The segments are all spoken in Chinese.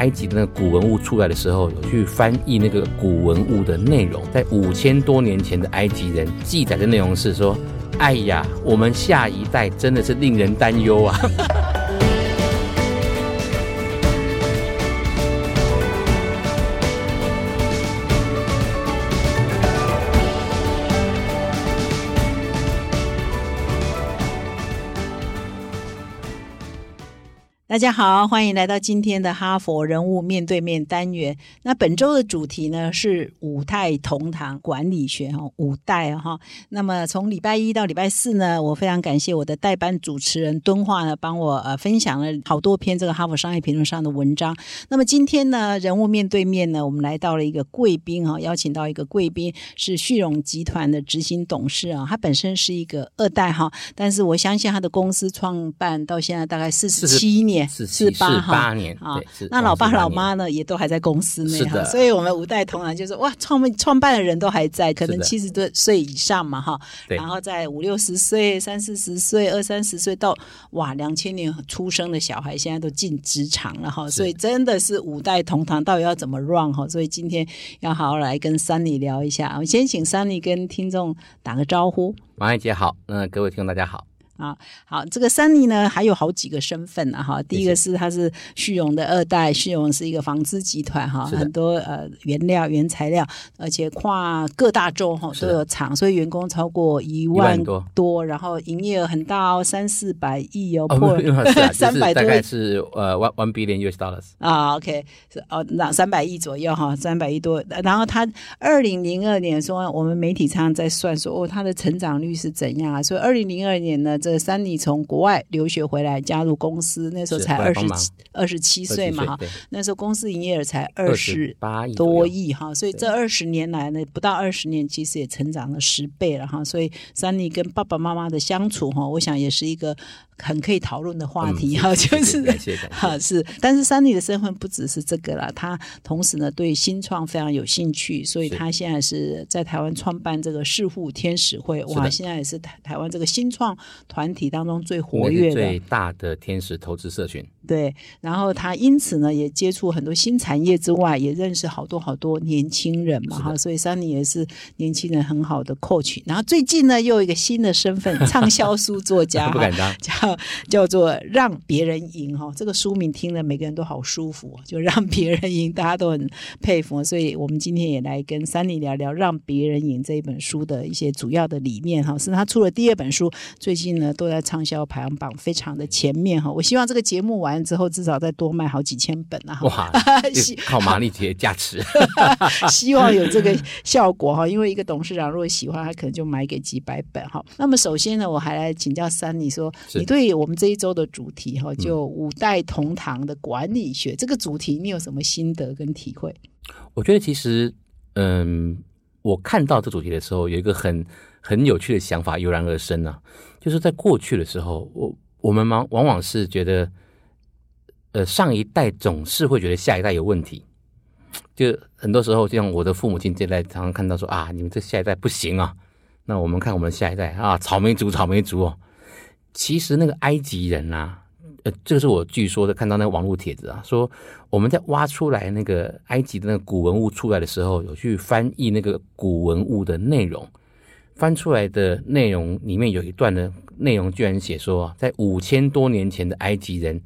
埃及的那个古文物出来的时候，有去翻译那个古文物的内容，在五千多年前的埃及人记载的内容是说：“哎呀，我们下一代真的是令人担忧啊。” 大家好，欢迎来到今天的哈佛人物面对面单元。那本周的主题呢是五代同堂管理学哈，五代哈。那么从礼拜一到礼拜四呢，我非常感谢我的代班主持人敦化呢，帮我呃分享了好多篇这个哈佛商业评论上的文章。那么今天呢，人物面对面呢，我们来到了一个贵宾哈，邀请到一个贵宾是旭荣集团的执行董事啊，他本身是一个二代哈，但是我相信他的公司创办到现在大概四十七年。四四八年啊，那老爸老妈呢也都还在公司内哈，所以我们五代同堂就是哇，创办创办的人都还在，可能七十多岁以上嘛哈，然后在五六十岁、三四十岁、二三十岁到哇两千年出生的小孩，现在都进职场了哈，所以真的是五代同堂，到底要怎么 run 哈？所以今天要好好来跟 Sunny 聊一下，我先请 Sunny 跟听众打个招呼。王爱姐好，那各位听众大家好。啊，好，这个三尼呢还有好几个身份啊，哈，第一个是他是旭荣的二代，旭荣是一个纺织集团哈，很多呃原料原材料，而且跨各大洲哈都有厂，所以员工超过一万多，然后营业额很大哦，三四百亿哦，破 三百多，大概是呃 one one billion US dollars 啊，OK 是哦，那三百亿左右哈，三百亿多，然后他二零零二年说我们媒体常常在算说哦，他的成长率是怎样啊？所以二零零二年呢这三妮从国外留学回来，加入公司，那时候才二十七二十七岁嘛哈，那时候公司营业额才二十八多亿哈，所以这二十年来呢，不到二十年，其实也成长了十倍了哈，所以三妮跟爸爸妈妈的相处哈，我想也是一个。很可以讨论的话题哈，就是哈是，但是三妮的身份不只是这个了，他同时呢对新创非常有兴趣，所以他现在是在台湾创办这个世户天使会，哇，现在也是台台湾这个新创团体当中最活跃的、最大的天使投资社群。对，然后他因此呢也接触很多新产业之外，也认识好多好多年轻人嘛哈，所以三妮也是年轻人很好的 coach。然后最近呢又有一个新的身份，畅销书作家，不敢当，叫。叫做让别人赢哈，这个书名听了每个人都好舒服，就让别人赢，大家都很佩服。所以我们今天也来跟三妮聊聊《让别人赢》这一本书的一些主要的理念哈。是他出了第二本书，最近呢都在畅销排行榜非常的前面哈。我希望这个节目完之后，至少再多卖好几千本啊！哇，靠马丽姐加持，希望有这个效果哈。因为一个董事长如果喜欢，他可能就买给几百本哈。那么首先呢，我还来请教三你说，你对对我们这一周的主题哈，就五代同堂的管理学这个主题，你有什么心得跟体会？我觉得其实，嗯，我看到这主题的时候，有一个很很有趣的想法油然而生呢，就是在过去的时候，我我们往往往是觉得，呃，上一代总是会觉得下一代有问题，就很多时候，就像我的父母亲这代，常常看到说啊，你们这下一代不行啊，那我们看我们下一代啊，草莓族，草莓族哦。其实那个埃及人啊，呃，这个是我据说的看到那个网络帖子啊，说我们在挖出来那个埃及的那个古文物出来的时候，有去翻译那个古文物的内容，翻出来的内容里面有一段的内容，居然写说，在五千多年前的埃及人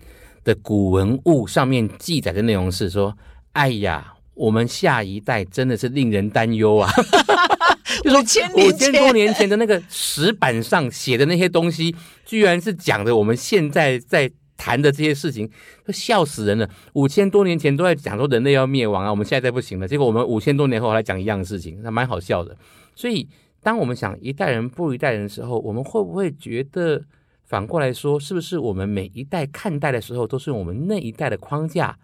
的古文物上面记载的内容是说，哎呀，我们下一代真的是令人担忧啊。五千五千多年前的那个石板上写的那些东西，居然是讲的我们现在在谈的这些事情，笑死人了。五千多年前都在讲说人类要灭亡啊，我们现在不行了。结果我们五千多年后来讲一样的事情，那蛮好笑的。所以，当我们想一代人不如一代人的时候，我们会不会觉得反过来说，是不是我们每一代看待的时候，都是用我们那一代的框架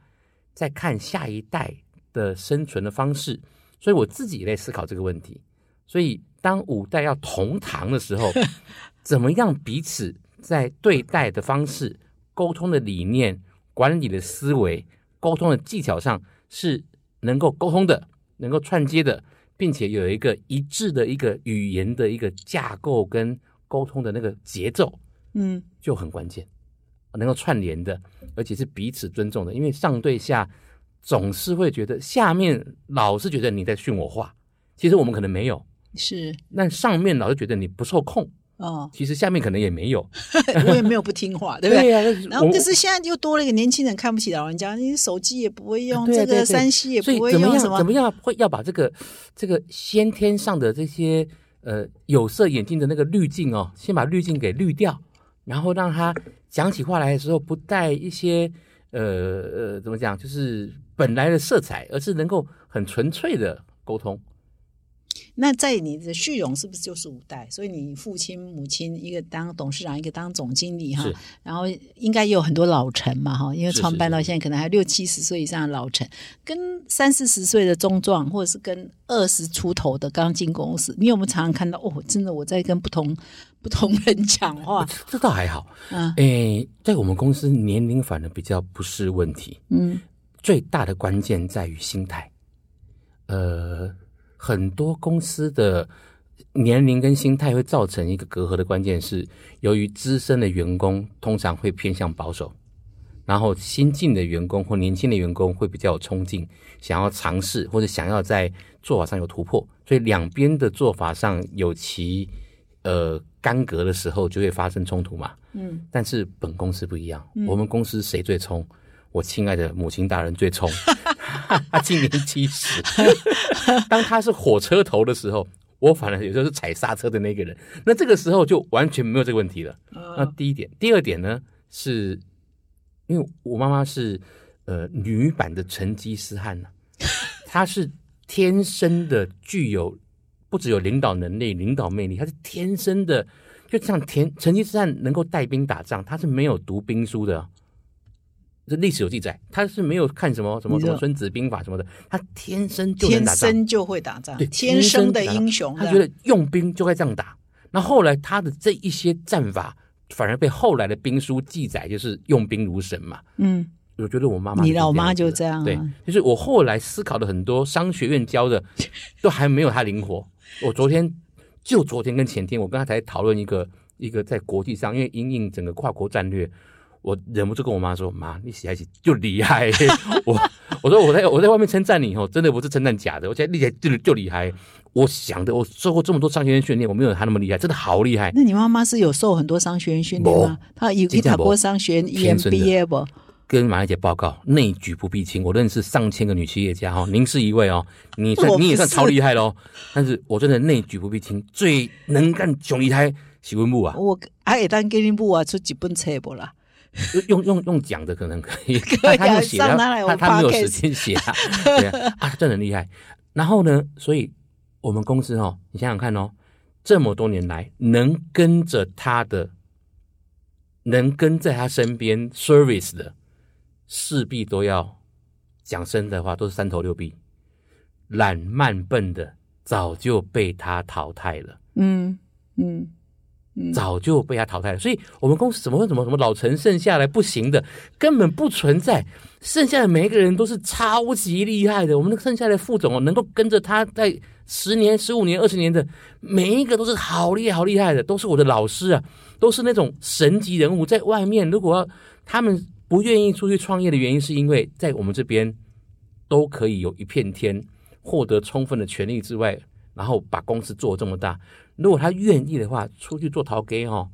在看下一代的生存的方式？所以我自己也在思考这个问题。所以，当五代要同堂的时候，怎么样彼此在对待的方式、沟通的理念、管理的思维、沟通的技巧上是能够沟通的、能够串接的，并且有一个一致的一个语言的一个架构跟沟通的那个节奏，嗯，就很关键。能够串联的，而且是彼此尊重的，因为上对下总是会觉得下面老是觉得你在训我话，其实我们可能没有，是。但上面老是觉得你不受控，哦，其实下面可能也没有，我也没有不听话，对不对？呀、然后我可是现在又多了一个年轻人看不起老人家，你手机也不会用，这个山西也不会用，什样怎么样会要把这个这个先天上的这些呃有色眼镜的那个滤镜哦，先把滤镜给滤掉，然后让他讲起话来的时候不带一些呃呃怎么讲，就是本来的色彩，而是能够很纯粹的沟通。那在你的旭荣是不是就是五代？所以你父亲、母亲一个当董事长，一个当总经理哈，然后应该也有很多老臣嘛哈，因为是创办到现在可能还有六七十岁以上的老臣，跟三四十岁的中壮，或者是跟二十出头的刚进公司，你有没有常常看到？哦？真的我在跟不同 不同人讲话，这倒还好，嗯。诶，在我们公司年龄反而比较不是问题，嗯。最大的关键在于心态。呃，很多公司的年龄跟心态会造成一个隔阂的关键是，由于资深的员工通常会偏向保守，然后新进的员工或年轻的员工会比较有冲劲，想要尝试或者想要在做法上有突破，所以两边的做法上有其呃干戈的时候，就会发生冲突嘛。嗯，但是本公司不一样，我们公司谁最冲？我亲爱的母亲大人最冲，他今年七十。当他是火车头的时候，我反而有时候是踩刹车的那个人。那这个时候就完全没有这个问题了。那第一点，第二点呢，是因为我妈妈是呃女版的成吉思汗呢、她是天生的具有不只有领导能力、领导魅力，她是天生的，就像田成吉思汗能够带兵打仗，他是没有读兵书的。这历史有记载，他是没有看什么什么什么《孙子兵法》什么的，他天生就能天打仗。生就会打仗对，，天生的英雄，他觉得用兵就该这样打。那后来他的这一些战法，反而被后来的兵书记载，就是用兵如神嘛。嗯，我觉得我妈妈你老妈就这样对，就是我后来思考的很多商学院教的，都还没有他灵活。我昨天就昨天跟前天，我跟他才讨论一个一个在国际上，因为因应整个跨国战略。我忍不住跟我妈说：“妈，你写在一起就厉害。我我说我在我在外面称赞你哦，真的不是称赞假的，我现在厉害就就厉害。我想的，我受过这么多商学院训练，我没有他那么厉害，真的好厉害。那你妈妈是有受很多商学院训练吗？她有去真的没读过商学院 EMBA 不？跟马来姐报告，内举不避亲。我认识上千个女企业家哦，您是一位哦，你算你也算超厉害喽。但是我真的内举不避亲，最能干熊厉害喜文部啊，我还会当给你部啊出几本册不啦？用用用讲的可能可以，以他他他他没有时间写啊，对啊，啊，真的很厉害。然后呢，所以我们公司哦，你想想看哦，这么多年来能跟着他的，能跟在他身边 service 的，势必都要讲真的话，都是三头六臂，懒慢笨的早就被他淘汰了。嗯嗯嗯，早就被他淘汰了。所以我们公司怎么会怎么什么老陈剩下来不行的，根本不存在。剩下的每一个人都是超级厉害的。我们那剩下的副总哦，能够跟着他在十年、十五年、二十年的，每一个都是好厉害、好厉害的，都是我的老师啊，都是那种神级人物。在外面，如果他们不愿意出去创业的原因，是因为在我们这边都可以有一片天，获得充分的权利之外，然后把公司做这么大。如果他愿意的话，出去做陶给哦，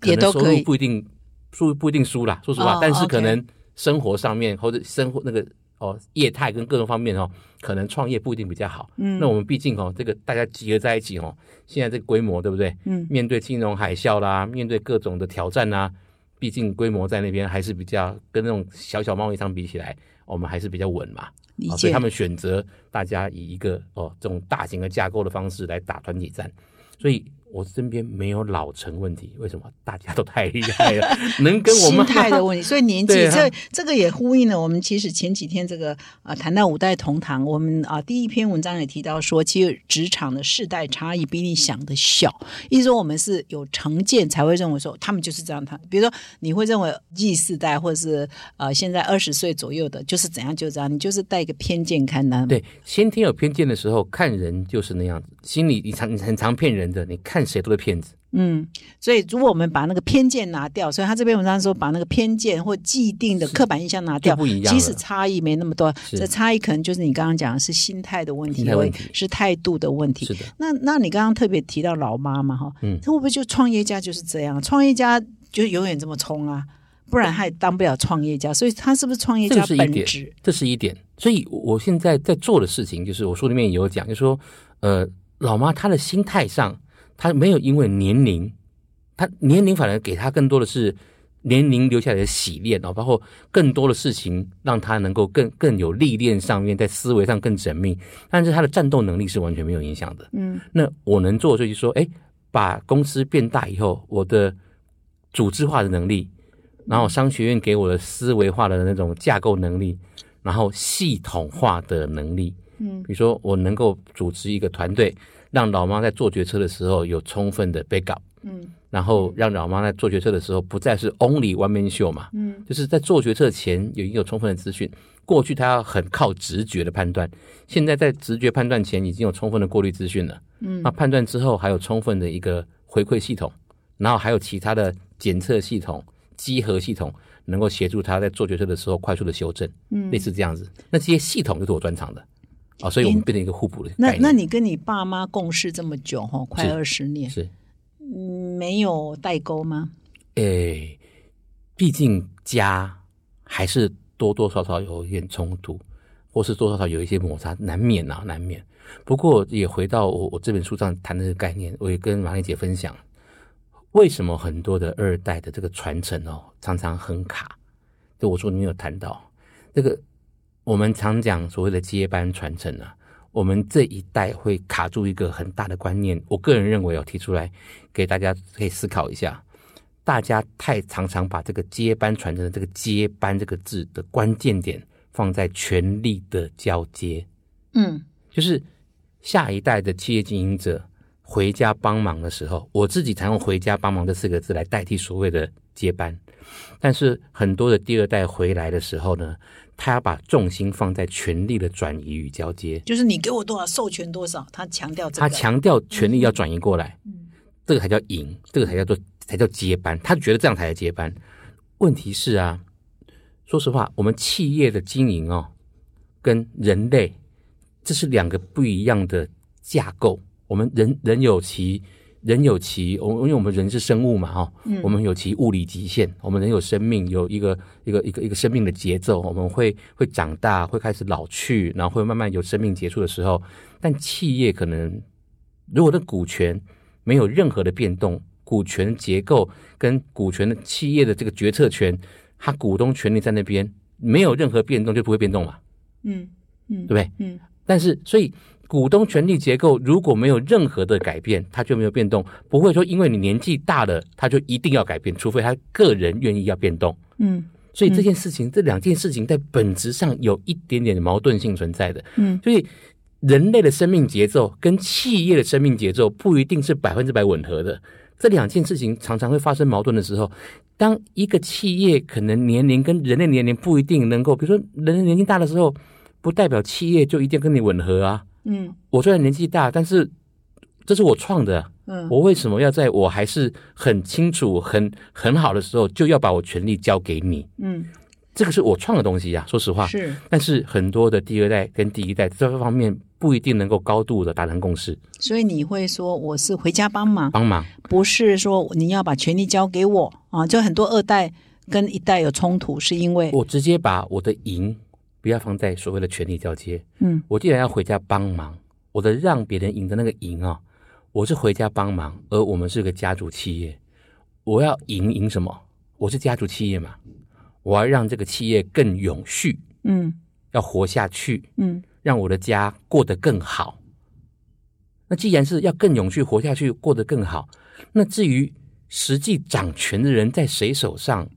能收也都可以入不一定输不一定输啦，说实话，哦但是可能生活上面或者生活那个哦业态跟各种方面哦，可能创业不一定比较好。嗯那我们毕竟哦，这个大家集合在一起哦，现在这个规模对不对？嗯面对金融海啸啦，面对各种的挑战啦，毕竟规模在那边还是比较跟那种小小贸易商比起来，我们还是比较稳嘛。理解啊所以他。们选择大家以一个哦这种大型的架构的方式来打团体战，所以我身边没有老成问题。为什么？大家都太厉害了，能跟我们心们态的问题，所以年纪啊这这个也呼应了我们其实前几天这个啊谈到五代同堂，我们啊第一篇文章也提到说，其实职场的世代差异比你想的小，意思说我们是有成见才会认为说他们就是这样，他比如说你会认为 Z 世代或者是呃现在二十岁左右的，就是怎样就这样，你就是带一个偏见看他们。对先天有偏见的时候，看人就是那样子，心里你常你很常骗人的，你看谁都是骗子。嗯，所以如果我们把那个偏见拿掉，所以他这篇文章说把那个偏见或既定的刻板印象拿掉，就不一样了其实差异没那么多，是这差异可能就是你刚刚讲的是心态的问题，心态问题是态度的问题是。的，那那你刚刚特别提到老妈嘛，哈，嗯他会不会就创业家就是这样？创业家就永远这么冲啊，不然他也当不了创业家。所以他是不是创业家本质？，这是一点。所以我现在在做的事情，就是我书里面也有讲，就是说，呃，老妈她的心态上，她没有因为年龄，他年龄反而给他更多的是年龄留下来的洗练哦，包括更多的事情让他能够更更有历练上面，在思维上更缜密，但是他的战斗能力是完全没有影响的。嗯。那我能做的就是说，哎，把公司变大以后，我的组织化的能力，然后商学院给我的思维化的那种架构能力，然后系统化的能力，嗯。比如说我能够组织一个团队，让老妈在做决策的时候有充分的 backup，嗯。然后让老妈在做决策的时候不再是 only one man show 嘛，嗯。就是在做决策前有已经有充分的资讯。过去他要很靠直觉的判断，现在在直觉判断前已经有充分的过滤资讯了。嗯。那判断之后还有充分的一个回馈系统，然后还有其他的检测系统、集合系统，能够协助他在做决策的时候快速的修正，嗯。类似这样子。那这些系统就是我专长的啊、所以我们变成一个互补的概那。那你跟你爸妈共事这么久哈，快是二十年，是嗯没有代沟吗？诶，毕竟家还是多多少少有一点冲突，或是多多少少有一些摩擦，难免啊，难免。不过也回到我我这本书上谈的这个概念，我也跟马丽姐分享，为什么很多的二代的这个传承哦，常常很卡。就我说你没有谈到这个，我们常讲所谓的接班传承啊，我们这一代会卡住一个很大的观念。我个人认为哦，提出来给大家可以思考一下。大家太常常把这个接班传承的这个“接班”这个字的关键点放在权力的交接，嗯就是下一代的企业经营者回家帮忙的时候，我自己常用“回家帮忙”这四个字来代替所谓的接班。但是很多的第二代回来的时候呢，他要把重心放在权力的转移与交接，就是你给我多少授权多少，他强调这个。他强调权力要转移过来，嗯这个才叫赢，这个才叫做才叫接班。他觉得这样才叫接班。问题是啊，说实话，我们企业的经营哦，跟人类这是两个不一样的架构。我们人人有其人有其，我因为我们人是生物嘛，哈、嗯我们有其物理极限，我们人有生命，有一个一个一个一个生命的节奏，我们会会长大，会开始老去，然后会慢慢有生命结束的时候。但企业可能如果的股权没有任何的变动，股权结构跟股权的企业的这个决策权，它股东权利在那边没有任何变动，就不会变动嘛，嗯嗯对不对？嗯但是，所以股东权力结构如果没有任何的改变，它就没有变动，不会说因为你年纪大了，它就一定要改变，除非他个人愿意要变动。嗯所以这件事情，这两件事情在本质上有一点点的矛盾性存在的。嗯所以人类的生命节奏跟企业的生命节奏不一定是百分之百吻合的。这两件事情常常会发生矛盾的时候，当一个企业可能年龄跟人类年龄不一定能够，比如说人类年龄大的时候，不代表企业就一定跟你吻合啊。嗯我虽然年纪大，但是这是我创的，嗯我为什么要在我还是很清楚、很很好的时候，就要把我权利交给你？嗯，这个是我创的东西呀、说实话，是，但是很多的第二代跟第一代这方面不一定能够高度的达成共识，所以你会说我是回家帮忙，帮忙。不是说你要把权利交给我啊。就很多二代跟一代有冲突，是因为我直接把我的赢不要放在所谓的权力交接，嗯我既然要回家帮忙，我的让别人赢的那个赢啊，我是回家帮忙，而我们是个家族企业，我要赢赢什么？我是家族企业嘛，我要让这个企业更永续，嗯要活下去，嗯让我的家过得更好。那既然是要更永续活下去，过得更好，那至于实际掌权的人在谁手上，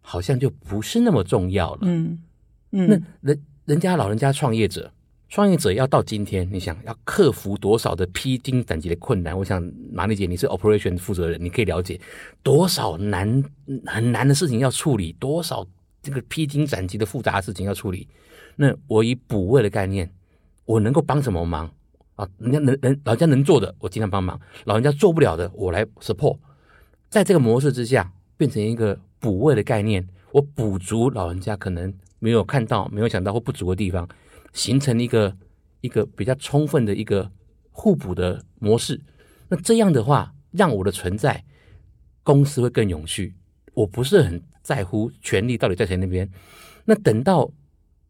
好像就不是那么重要了。嗯那人人家老人家创业者，创业者要到今天，你想要克服多少的披荆斩棘的困难？我想马丽姐你是 operation 负责人，你可以了解多少难很难的事情要处理，多少这个披荆斩棘的复杂的事情要处理。那我以补位的概念，我能够帮什么忙？啊，人家能能老人家能做的，我尽量帮忙；老人家做不了的，我来 support。在这个模式之下，变成一个补位的概念，我补足老人家可能没有看到、没有想到或不足的地方，形成一个一个比较充分的一个互补的模式。那这样的话，让我的存在公司会更永续。我不是很在乎权力到底在谁那边。那等到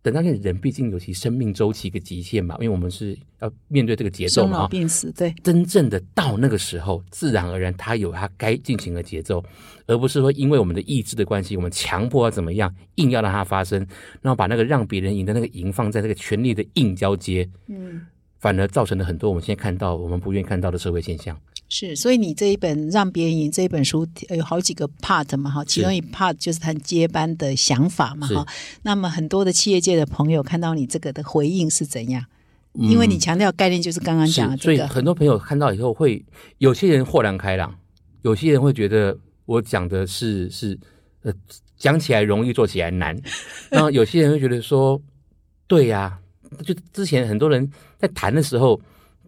等到那人毕竟有其生命周期一个极限嘛，因为我们是要面对这个节奏生嘛。老病死，对，真正的到那个时候，自然而然他有他该进行的节奏，而不是说因为我们的意志的关系，我们强迫要怎么样，硬要让它发生，然后把那个让别人赢的那个赢放在那个权力的硬交接，嗯，反而造成了很多我们现在看到我们不愿意看到的社会现象。是，所以你这一本《让别人赢》这一本书呃有好几个 part 嘛，哈，其中一 part 就是谈接班的想法嘛，哈。那么很多的企业界的朋友看到你这个的回应是怎样？因为你强调概念就是刚刚讲的所以，很多朋友看到以后会，有些人豁然开朗，有些人会觉得我讲的是是呃讲起来容易，做起来难。然后有些人会觉得说，对呀、就之前很多人在谈的时候，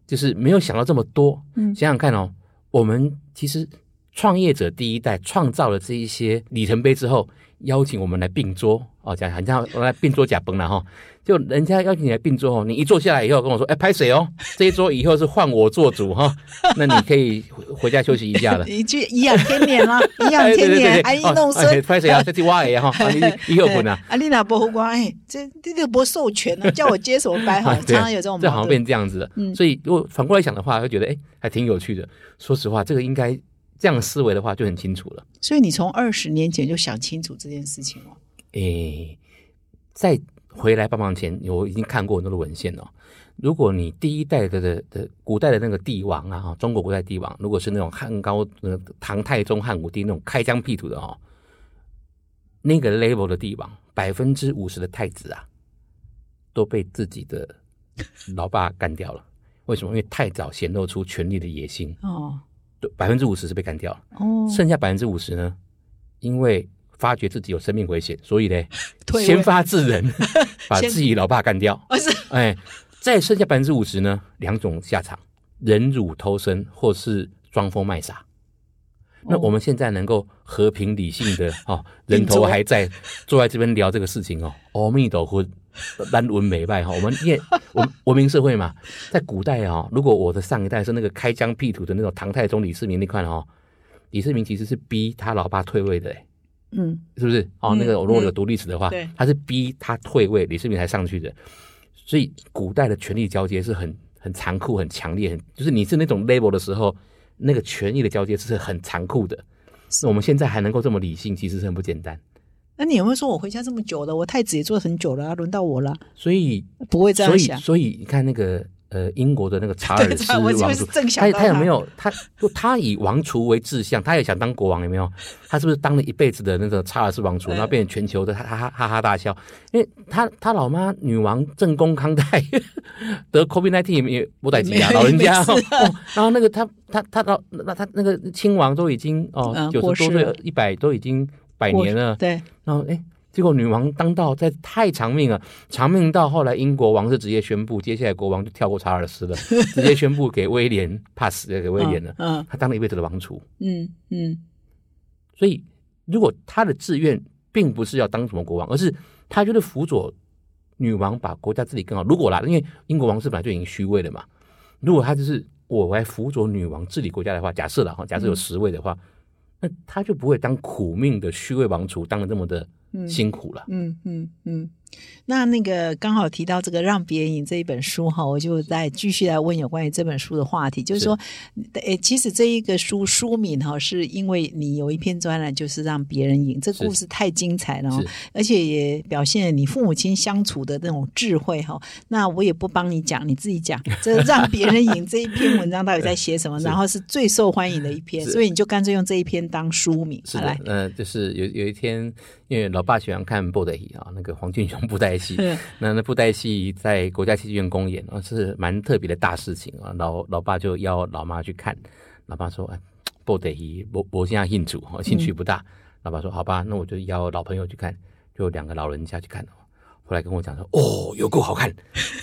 就是没有想到这么多。嗯想想看哦，我们其实创业者第一代创造了这一些里程碑之后，邀请我们来并桌哦，讲好像我来并桌假崩了哈。就人家邀请你来并桌哦，你一坐下来以后跟我说，哎，拍谁哦？这一桌以后是换我做主哈，那你可以回回家休息一下了。一句颐养天年啦，颐养天年，爱哦意弄孙。拍谁啊？这是我的哈，啊你你有混啊？啊，你哪不胡光？哎，这这这不授权呢，叫我接什么班哈？常常有这种这好像。变这样子了。嗯所以如果反过来想的话，会觉得哎，还挺有趣的。说实话，这个应该这样思维的话就很清楚了。所以你从二十年前就想清楚这件事情哦。诶，在回来帮忙前，我已经看过很多的文献哦。如果你第一代的的的古代的那个帝王啊，哈中国古代帝王，如果是那种汉高、呃唐太宗、汉武帝那种开疆辟土的哦，那个 level 的帝王，百分之五十的太子啊，都被自己的老爸干掉了。为什么？因为太早显露出权力的野心，哦对，百分之五十是被干掉了。哦，剩下百分之五十呢，因为发觉自己有生命危险，所以呢，先发制人，把自己老爸干掉。不是哎，再剩下百分之五十呢，两种下场：忍辱偷生，或是装疯卖傻。那哦我们现在能够和平理性的哦，人头还在，坐在这边聊这个事情哦，阿弥陀佛，单文美拜哈。我们因为文文明社会嘛，在古代哦，如果我的上一代是那个开疆辟土的那种唐太宗李世民那块哦，李世民其实是逼他老爸退位的，哎嗯是不是？哦，嗯那个如果有嗯读历史的话，对他是逼他退位，李世民才上去的。所以古代的权力交接是很很残酷、很强烈，很就是你是那种 level 的时候，那个权力的交接是很残酷的。是我们现在还能够这么理性，其实是很不简单。那你有没有说我回家这么久了，我太子也做很久了啊，轮到我了？所以，不会这所以，样想。所以你看那个呃，英国的那个查尔斯王储，他他他有没有他就他以王储为志向，他也想当国王，有没有？他是不是当了一辈子的那个查尔斯王储，嗯然后变成全球的哈哈哈哈大笑？因为他他老妈女王正宫康泰 得 COVID 1 9也不带急啊，没老人家然后那个他他他老那他那个亲王都已经哦嗯九十多岁一百都已经百年了，对，然后哎，结果女王当道在太长命了，长命到后来英国王室直接宣布，接下来国王就跳过查尔斯了，直接宣布给威廉 pass 给威廉了，嗯他当了一辈子的王储。嗯嗯所以如果他的志愿并不是要当什么国王，而是他就是辅佐女王把国家治理更好。如果啦，因为英国王室本来就已经虚位了嘛，如果他就是我来辅佐女王治理国家的话，假设了哈，假设有十位的话，那他就不会当苦命的虚位王储，当的那么的辛苦了。嗯嗯嗯。那那个刚好提到这个《让别人赢》这一本书哈，我就再继续来问有关于这本书的话题，就是说，诶，其实这一个书书名哈，是因为你有一篇专栏就是让别人赢，这故事太精彩了而且也表现了你父母亲相处的那种智慧哈。那我也不帮你讲，你自己讲，这 让别人赢这一篇文章到底在写什么？然后是最受欢迎的一篇，所以你就干脆用这一篇当书名是来的，。呃，就是有有一天，因为老爸喜欢看布袋戏啊，那个黄俊雄 布袋戏，嗯那那布袋戏在国家戏剧院公演啊，是蛮特别的大事情啊。老老爸就邀老妈去看，老爸说：“哎，布袋戏我我现在兴趣哦，兴趣不大。老爸说：“好吧，那我就邀老朋友去看，就两个老人家去看哦。后来跟我讲说：“哦，有够好看，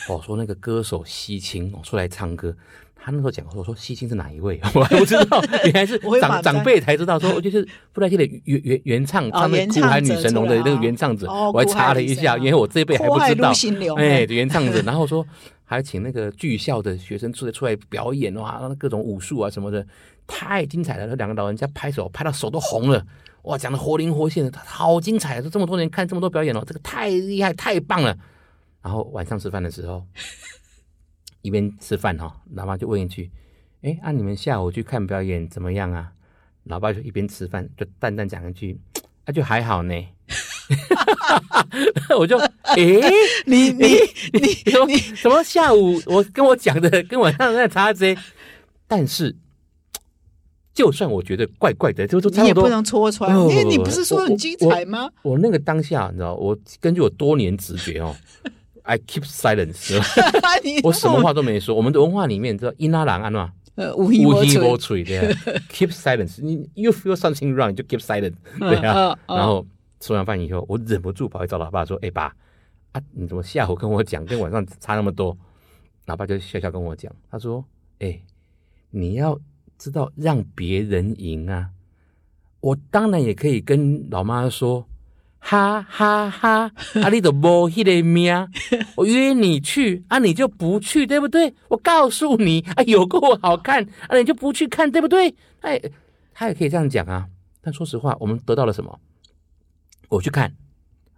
哦，说那个歌手西青哦出来唱歌，他那时候讲我说西青是哪一位，我还不知道，原来是 长长辈才知道，说就是布袋戏的原原原唱唱那原《苦海女神龙》的那个原唱者，哦我还查了一下，因为我这一辈还不知道哎，原唱者，然后说还请那个剧校的学生出来出来表演哇，各种武术啊什么的，太精彩了！那两个老人家拍手拍到手都红了，哇，讲的活灵活现的，好精彩！说这么多年看这么多表演哦，这个太厉害，太棒了。然后晚上吃饭的时候，一边吃饭哈、老妈就问一句：“哎，啊，你们下午去看表演怎么样啊？”老爸就一边吃饭就淡淡讲一句：“啊，就还好呢。”我就哎，你你你 什么什么下午我跟我讲的跟晚上那差这些，但是就算我觉得怪怪的，就就差不多。你也不能戳穿，哦因为你不是说很精彩吗？我那个当下，你知道，我根据我多年直觉哦，I keep silence，我什么话都没说。我们的文化里面，知道伊拉郎安嘛，呃无一无无音无吹，吹的，keep silence。你 you feel something wrong，你就 keep silent，对啊。然后吃完饭以后，我忍不住跑去找老爸说：“哎、爸，啊，你怎么下午跟我讲，跟晚上差那么多？”老爸就笑笑跟我讲，他说：“哎、你要知道让别人赢啊。我当然也可以跟老妈说。”哈哈哈！啊，你都无迄个命，我约你去啊，你就不去，对不对？我告诉你啊，有够好看啊，你就不去看，对不对？哎，他也可以这样讲啊。但说实话，我们得到了什么？我去看，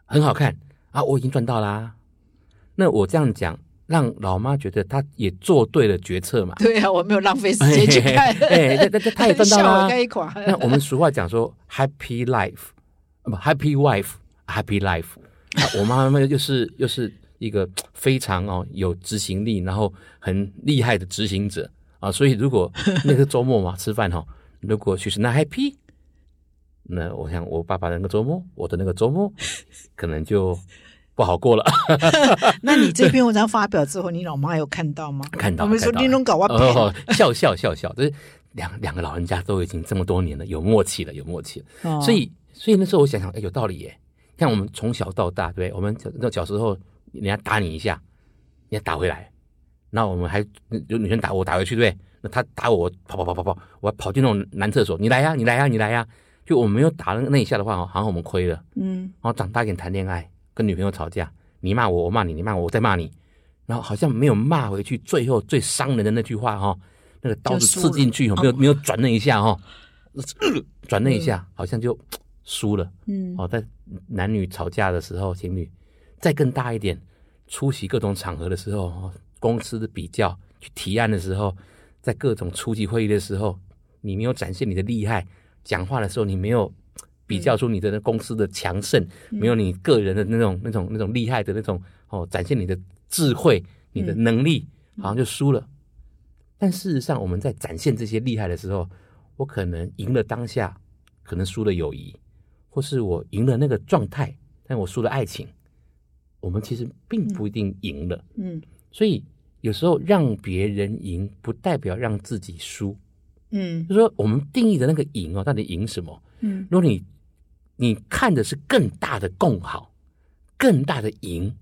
很好看啊，我已经赚到啦、那我这样讲，让老妈觉得她也做对了决策嘛。对啊，我没有浪费时间去看，哎，那那那她也赚到笑啦、我该一垮。那我们俗话讲说，happy life，不 happy wife，happy life。啊，我妈妈又是又是一个非常哦有执行力，然后很厉害的执行者啊。所以如果那个周末嘛吃饭哈、如果去是那 happy，那我想我爸爸那个周末，我的那个周末可能就不好过了。那你这篇文章发表之后，你老妈有看到吗？看到我们说看到你拢搞我哦，笑笑笑笑，就是两两个老人家都已经这么多年了，有默契了，有默契了。哦所以，所以那时候我想想，哎，有道理耶。像我们从小到大，对？我们小那小时候，人家打你一下，你要打回来，那我们还有女生打我，打回去，对不对？那他打我，我跑跑跑跑跑，我还跑进那种男厕所，你来呀，你来呀，你来呀。就我们没有打那那一下的话，好像我们亏了。嗯，然后长大一点谈恋爱，跟女朋友吵架，你骂我，我骂你，你骂我，我再骂你，然后好像没有骂回去，最后最伤人的那句话哈、那个刀子刺进去，没有没有转那一下哈、转那一下 好像就嘖输了。嗯。哦，在男女吵架的时候，情侣再更大一点，出席各种场合的时候，哦公司的比较去提案的时候，在各种初级会议的时候，你没有展现你的厉害，讲话的时候你没有比较出你的那公司的强盛，没有你个人的那种那种那种厉害的那种哦，展现你的智慧、你的能力，好像就输了。但事实上，我们在展现这些厉害的时候，我可能赢了当下，可能输了友谊，或是我赢了那个状态，但我输了爱情。我们其实并不一定赢了，嗯所以有时候让别人赢，不代表让自己输。嗯就是说，我们定义的那个赢哦，到底赢什么？嗯如果你你看的是更大的共好，更大的赢，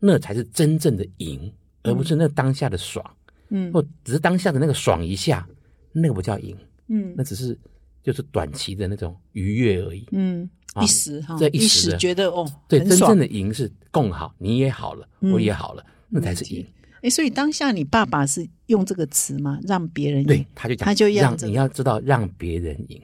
那才是真正的赢，而不是那当下的爽，嗯或只是当下的那个爽一下，那个不叫赢，嗯那只是就是短期的那种愉悦而已。嗯，啊一时哈，这一一时觉得哦，对，真正的赢是共好，你也好了，嗯我也好了，那才是赢。哎，所以当下你爸爸是用这个词吗？让别人对赢，他就讲，他就让你要知道让别人赢。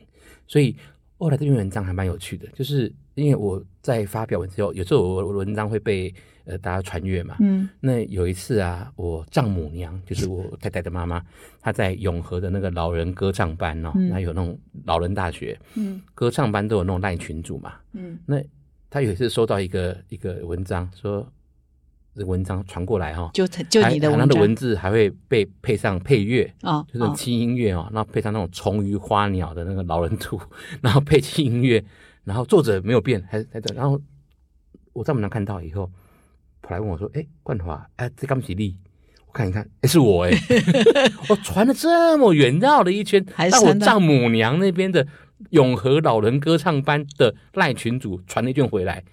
所以后来这篇文章还蛮有趣的，就是因为我在发表文之后，有时候我我的文章会被呃大家传阅嘛。嗯那有一次啊，我丈母娘就是我太太的妈妈，她在永和的那个老人歌唱班哦，嗯那有那种老人大学嗯歌唱班都有那种赖群主嘛。嗯那她有一次收到一个一个文章，说这文章传过来哈、就就你的文章它的文字还会被配上配乐，哦，就是哦轻音乐哦，然后配上那种虫鱼花鸟的那个老人图，然后配轻音乐，然后作者没有变，还还在，然后我丈母娘看到以后，跑来问我说：“哎，冠华，哎，这刚吉利，我看一看，哎，是我哎，我传了这么远，绕了一圈，到我丈母娘那边的永和老人歌唱班的赖群主传了一卷回来，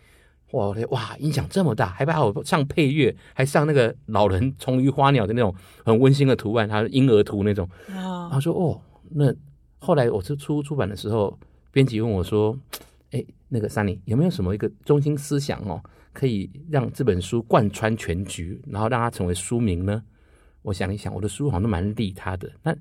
哇哇，影响这么大，还把我上配乐，还上那个老人虫鱼花鸟的那种很温馨的图案，还有婴儿图那种。啊他说哦，那后来我是出出版的时候，编辑问我说，哎，那个 Sunny 有没有什么一个中心思想哦，可以让这本书贯穿全局，然后让它成为书名呢？我想一想，我的书好像都蛮利他的。那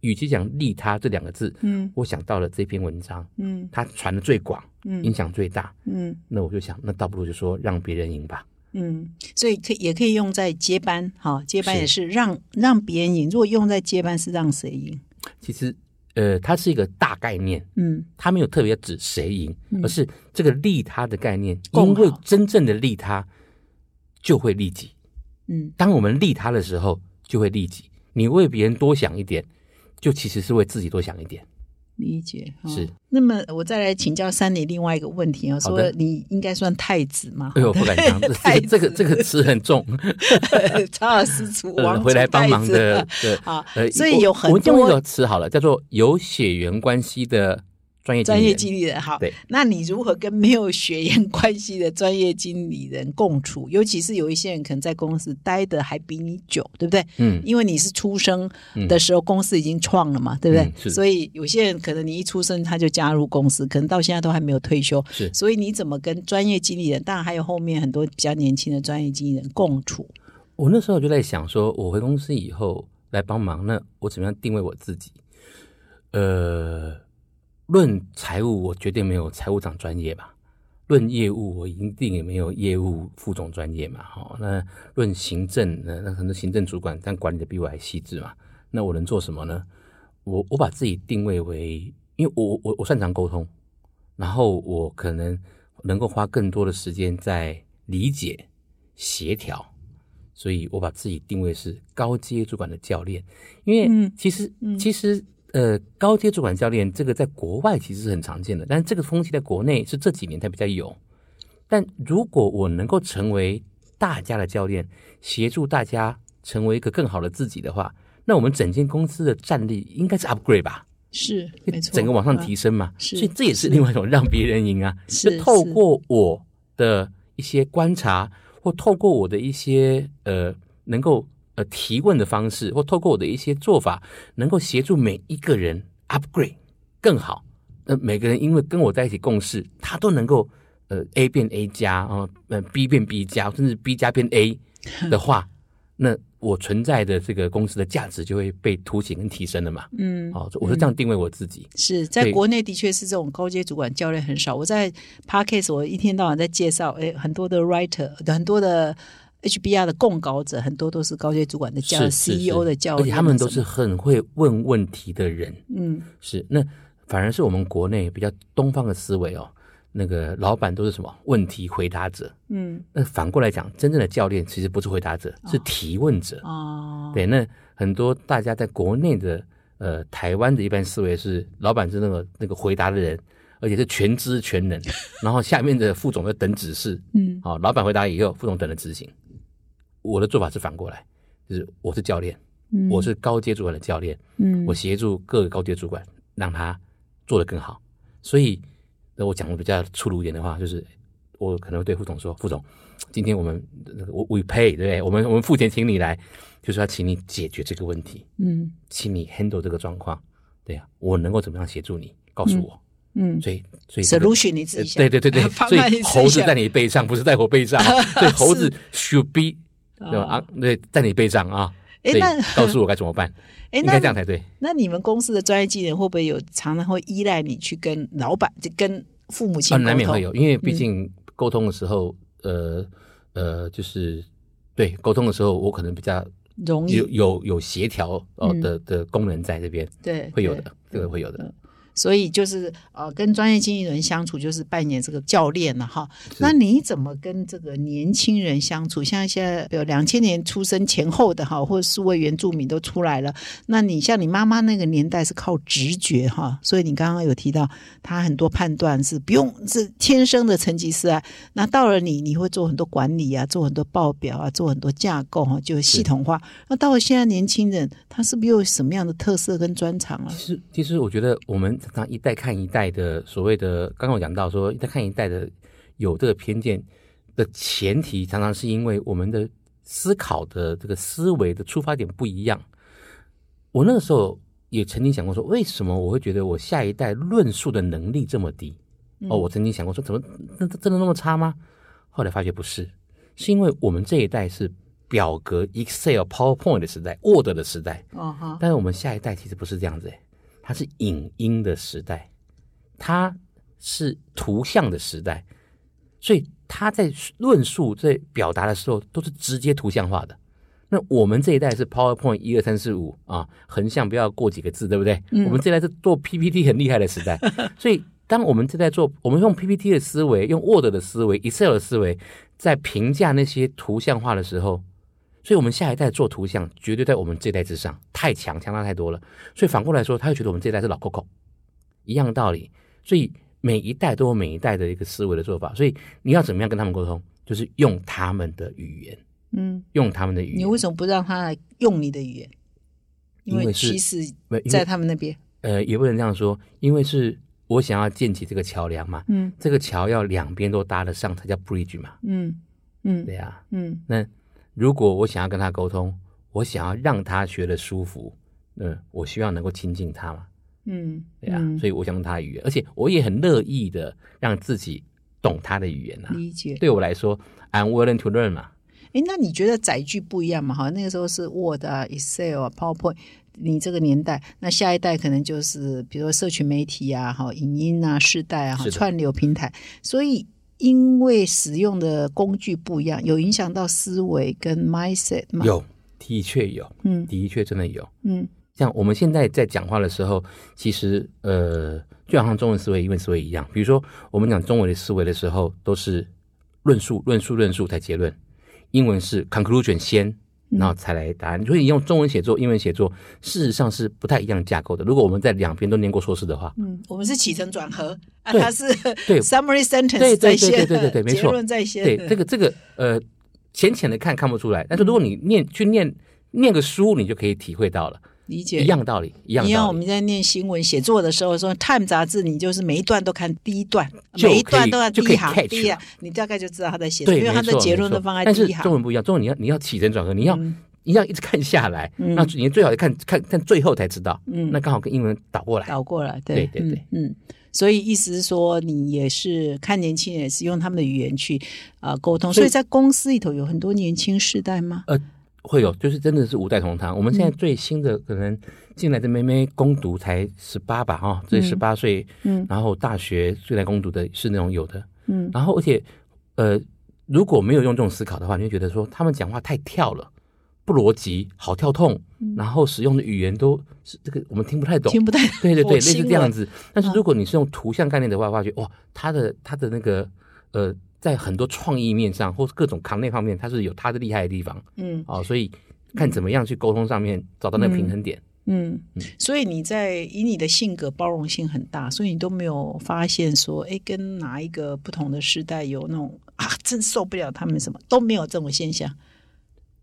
与其讲利他这两个字，嗯我想到了这篇文章，嗯它传的最广，嗯影嗯响最大。嗯那我就想，那倒不如就说让别人赢吧。嗯，所以可以也可以用在接班，哈，接班也是让让别人赢。如果用在接班，是让谁赢？其实，呃，它是一个大概念，嗯它没有特别指谁赢，嗯而是这个利他的概念，因为真正的利他就会利己。嗯当我们利他的时候，就会利己。你为别人多想一点，就其实是为自己多想一点。理解哦是。那么我再来请教三里另外一个问题啊，说你应该算太子吗？哎呦，不敢当，这个这个这个词很重。查尔斯族呃，王回来帮忙的对，啊呃，所以我有很我们用一多个词好了，叫做有血缘关系的专业经专业理人经理人。好对，那你如何跟没有血缘关系的专业经理人共处？尤其是有一些人可能在公司待的还比你久，对不对？嗯，因为你是出生的时候，公司已经创了嘛，对不对所以有些人可能你一出生他就加入公司，可能到现在都还没有退休。是所以你怎么跟专业经理人，当然还有后面很多比较年轻的专业经理人共处？我那时候就在想说，我回公司以后来帮忙，那我怎么样定位我自己？呃，论财务，我绝对没有财务长专业吧；论业务，我一定也没有业务副总专业嘛。好、那论行政，那那很多行政主管，但管理的比我还细致嘛。那我能做什么呢？我我把自己定位为，因为我我我擅长沟通，然后我可能能够花更多的时间在理解、协调，所以我把自己定位是高阶主管的教练。因为嗯其实、嗯其实呃，高阶主管教练这个在国外其实是很常见的，但是这个风气在国内是这几年才比较有。但如果我能够成为大家的教练，协助大家成为一个更好的自己的话，那我们整间公司的战力应该是 upgrade 吧？是没错，整个往上啊提升嘛，是所以这也是是另外一种让别人赢啊，是就透过我的一些观察，或透过我的一些呃能够呃提问的方式，或透过我的一些做法，能够协助每一个人 upgrade 更好。呃，每个人因为跟我在一起共事，他都能够呃 A 变 A 加啊，呃 B 变 B 加，甚至 B 加变 A 的话，那我存在的这个公司的价值就会被凸显跟提升了嘛。嗯，哦，我是这样定位我自己。是在国内的确是这种高阶主管教练很少。我在 Podcast 我一天到晚在介绍，哎，很多的 writer，很多的 HBR 的供稿者，很多都是高阶主管的教是是 CEO 的教练，而且他们都是很会问问题的人。嗯是，那反而是我们国内比较东方的思维哦。那个老板都是什么问题回答者？嗯那反过来讲，真正的教练其实不是回答者，是提问者。哦，对，那很多大家在国内的呃台湾的一般思维是，老板是那个那个回答的人，而且是全知全能，然后下面的副总要等指示。嗯好、老板回答以后，副总等着执行。我的做法是反过来，就是我是教练，嗯我是高阶主管的教练，嗯我协助各个高阶主管让他做得更好。所以，那我讲的比较粗鲁一点的话，就是我可能会对副总说：“副总，今天我们那个我 we pay 对不对？我们我们付钱请你来，就是要请你解决这个问题，嗯请你 handle 这个状况。对呀、我能够怎么样协助你？告诉我。嗯所以，所以这个，solution 你自己想，对对对 对，所以猴子在你背上，不是在我背上啊，所以猴子 should be 对啊，对，在你背上啊，所以诶那告诉我该怎么办，哎，应那该这样才对。那你们公司的专业技能会不会有常常会依赖你去跟老板、就跟父母亲啊，沟通？难免会有，因为毕竟沟通的时候，呃呃，就是对沟通的时候，我可能比较容易。有有有协调哦嗯。的的功能在这边，对对会有的，这个会有的。所以就是呃，跟专业经纪人相处，就是扮演这个教练了哈。那你怎么跟这个年轻人相处？像现在，比如两千年出生前后的哈，或者数位原住民都出来了。那你像你妈妈那个年代是靠直觉哈，所以你刚刚有提到，她很多判断是不用是天生的成吉思汗。那到了你，你会做很多管理啊，做很多报表啊，做很多架构哈，就系统化。那到了现在年轻人，他是不是又有什么样的特色跟专长啊？其实，其实我觉得我们常常一代看一代的所谓的，刚刚我讲到说一代看一代的有这个偏见，的前提，常常是因为我们的思考的这个思维的出发点不一样。我那个时候也曾经想过说，为什么我会觉得我下一代论述的能力这么低？哦，我曾经想过说，怎么那真的那么差吗？后来发觉不是，是因为我们这一代是表格、Excel、PowerPoint 的时代，Word 的时代。但是我们下一代其实不是这样子，诶，它是影音的时代，它是图像的时代，所以他在论述、在表达的时候都是直接图像化的。那我们这一代是 PowerPoint 一二三四五啊，横向不要过几个字，对不对？我们这一代是做 PPT 很厉害的时代，所以当我们这在做，我们用 PPT 的思维、用 Word 的思维、Excel 的思维，在评价那些图像化的时候，所以我们下一代做图像绝对在我们这一代之上，太强，强大太多了。所以反过来说，他会觉得我们这一代是老 Coco，一样的道理。所以每一代都有每一代的一个思维的做法，所以你要怎么样跟他们沟通，就是用他们的语言，嗯，用他们的语言。你为什么不让他来用你的语言？因为其实在他们那边，呃，也不能这样说，因为是我想要建起这个桥梁嘛，嗯。这个桥要两边都搭得上才叫 bridge 嘛，嗯嗯。对呀、嗯。那如果我想要跟他沟通，我想要让他学得舒服，嗯，我希望能够亲近他嘛，嗯，对呀、嗯所以我想用他的语言，而且我也很乐意的让自己懂他的语言啊。理解。对我来说，I'm willing to learn 嘛。哎，那你觉得载具不一样嘛？好像那个时候是 Word 啊、Excel 啊、PowerPoint，你这个年代，那下一代可能就是比如说社群媒体啊、哈影音啊、世代啊、哈串流平台，所以因为使用的工具不一样，有影响到思维跟 mindset 吗？，有，的确有，嗯的确真的有。嗯像我们现在在讲话的时候，其实呃，就好像中文思维、英文思维一样。比如说，我们讲中文的思维的时候，都是论述、论述、论述才结论；英文是 conclusion 先，然后才来答案。所以你用中文写作、英文写作，事实上是不太一样架构的。如果我们在两边都念过硕士的话，嗯，我们是起承转合它是对。summary sentence 对对在先的，对对对对没错。结论在先对的，这个这个呃，浅浅的看看不出来，但是如果你念去念念个书，你就可以体会到了，理解。一样道理，一样道理。你看。我们在念新闻写作的时候说，《Time》杂志，你就是每一段都看第一段，每一段都要第一行，第一行，你大概就知道他在写什么，因为他的结论都放在但是第一行。中文不一样，中文你要你要起承转合，你要、嗯。你要一直看下来，嗯。那你最好看看看最后才知道，嗯。那刚好跟英文倒过来。倒过来，对对对。嗯，嗯，所以意思是说，你也是看年轻人，也是用他们的语言去啊、呃沟通。所以在公司里头有很多年轻世代吗？呃会有，就是真的是五代同堂。我们现在最新的可能进来的妹妹攻读才十八吧，哈、这十八岁，嗯然后大学最来攻读的是那种有的，嗯然后而且呃，如果没有用这种思考的话，你会觉得说他们讲话太跳了，不逻辑，好跳痛，然后使用的语言都是这个我们听不太懂，嗯听不太对对对，类似这样子。但是如果你是用图像概念的话，发觉哇，它的它的那个呃，在很多创意面上或是各种扛内方面，它是有它的厉害的地方嗯哦。所以看怎么样去沟通上面找到那个平衡点。嗯，所以你在以你的性格包容性很大，所以你都没有发现说，哎，跟哪一个不同的时代有那种啊，真受不了他们什么都没有这种现象。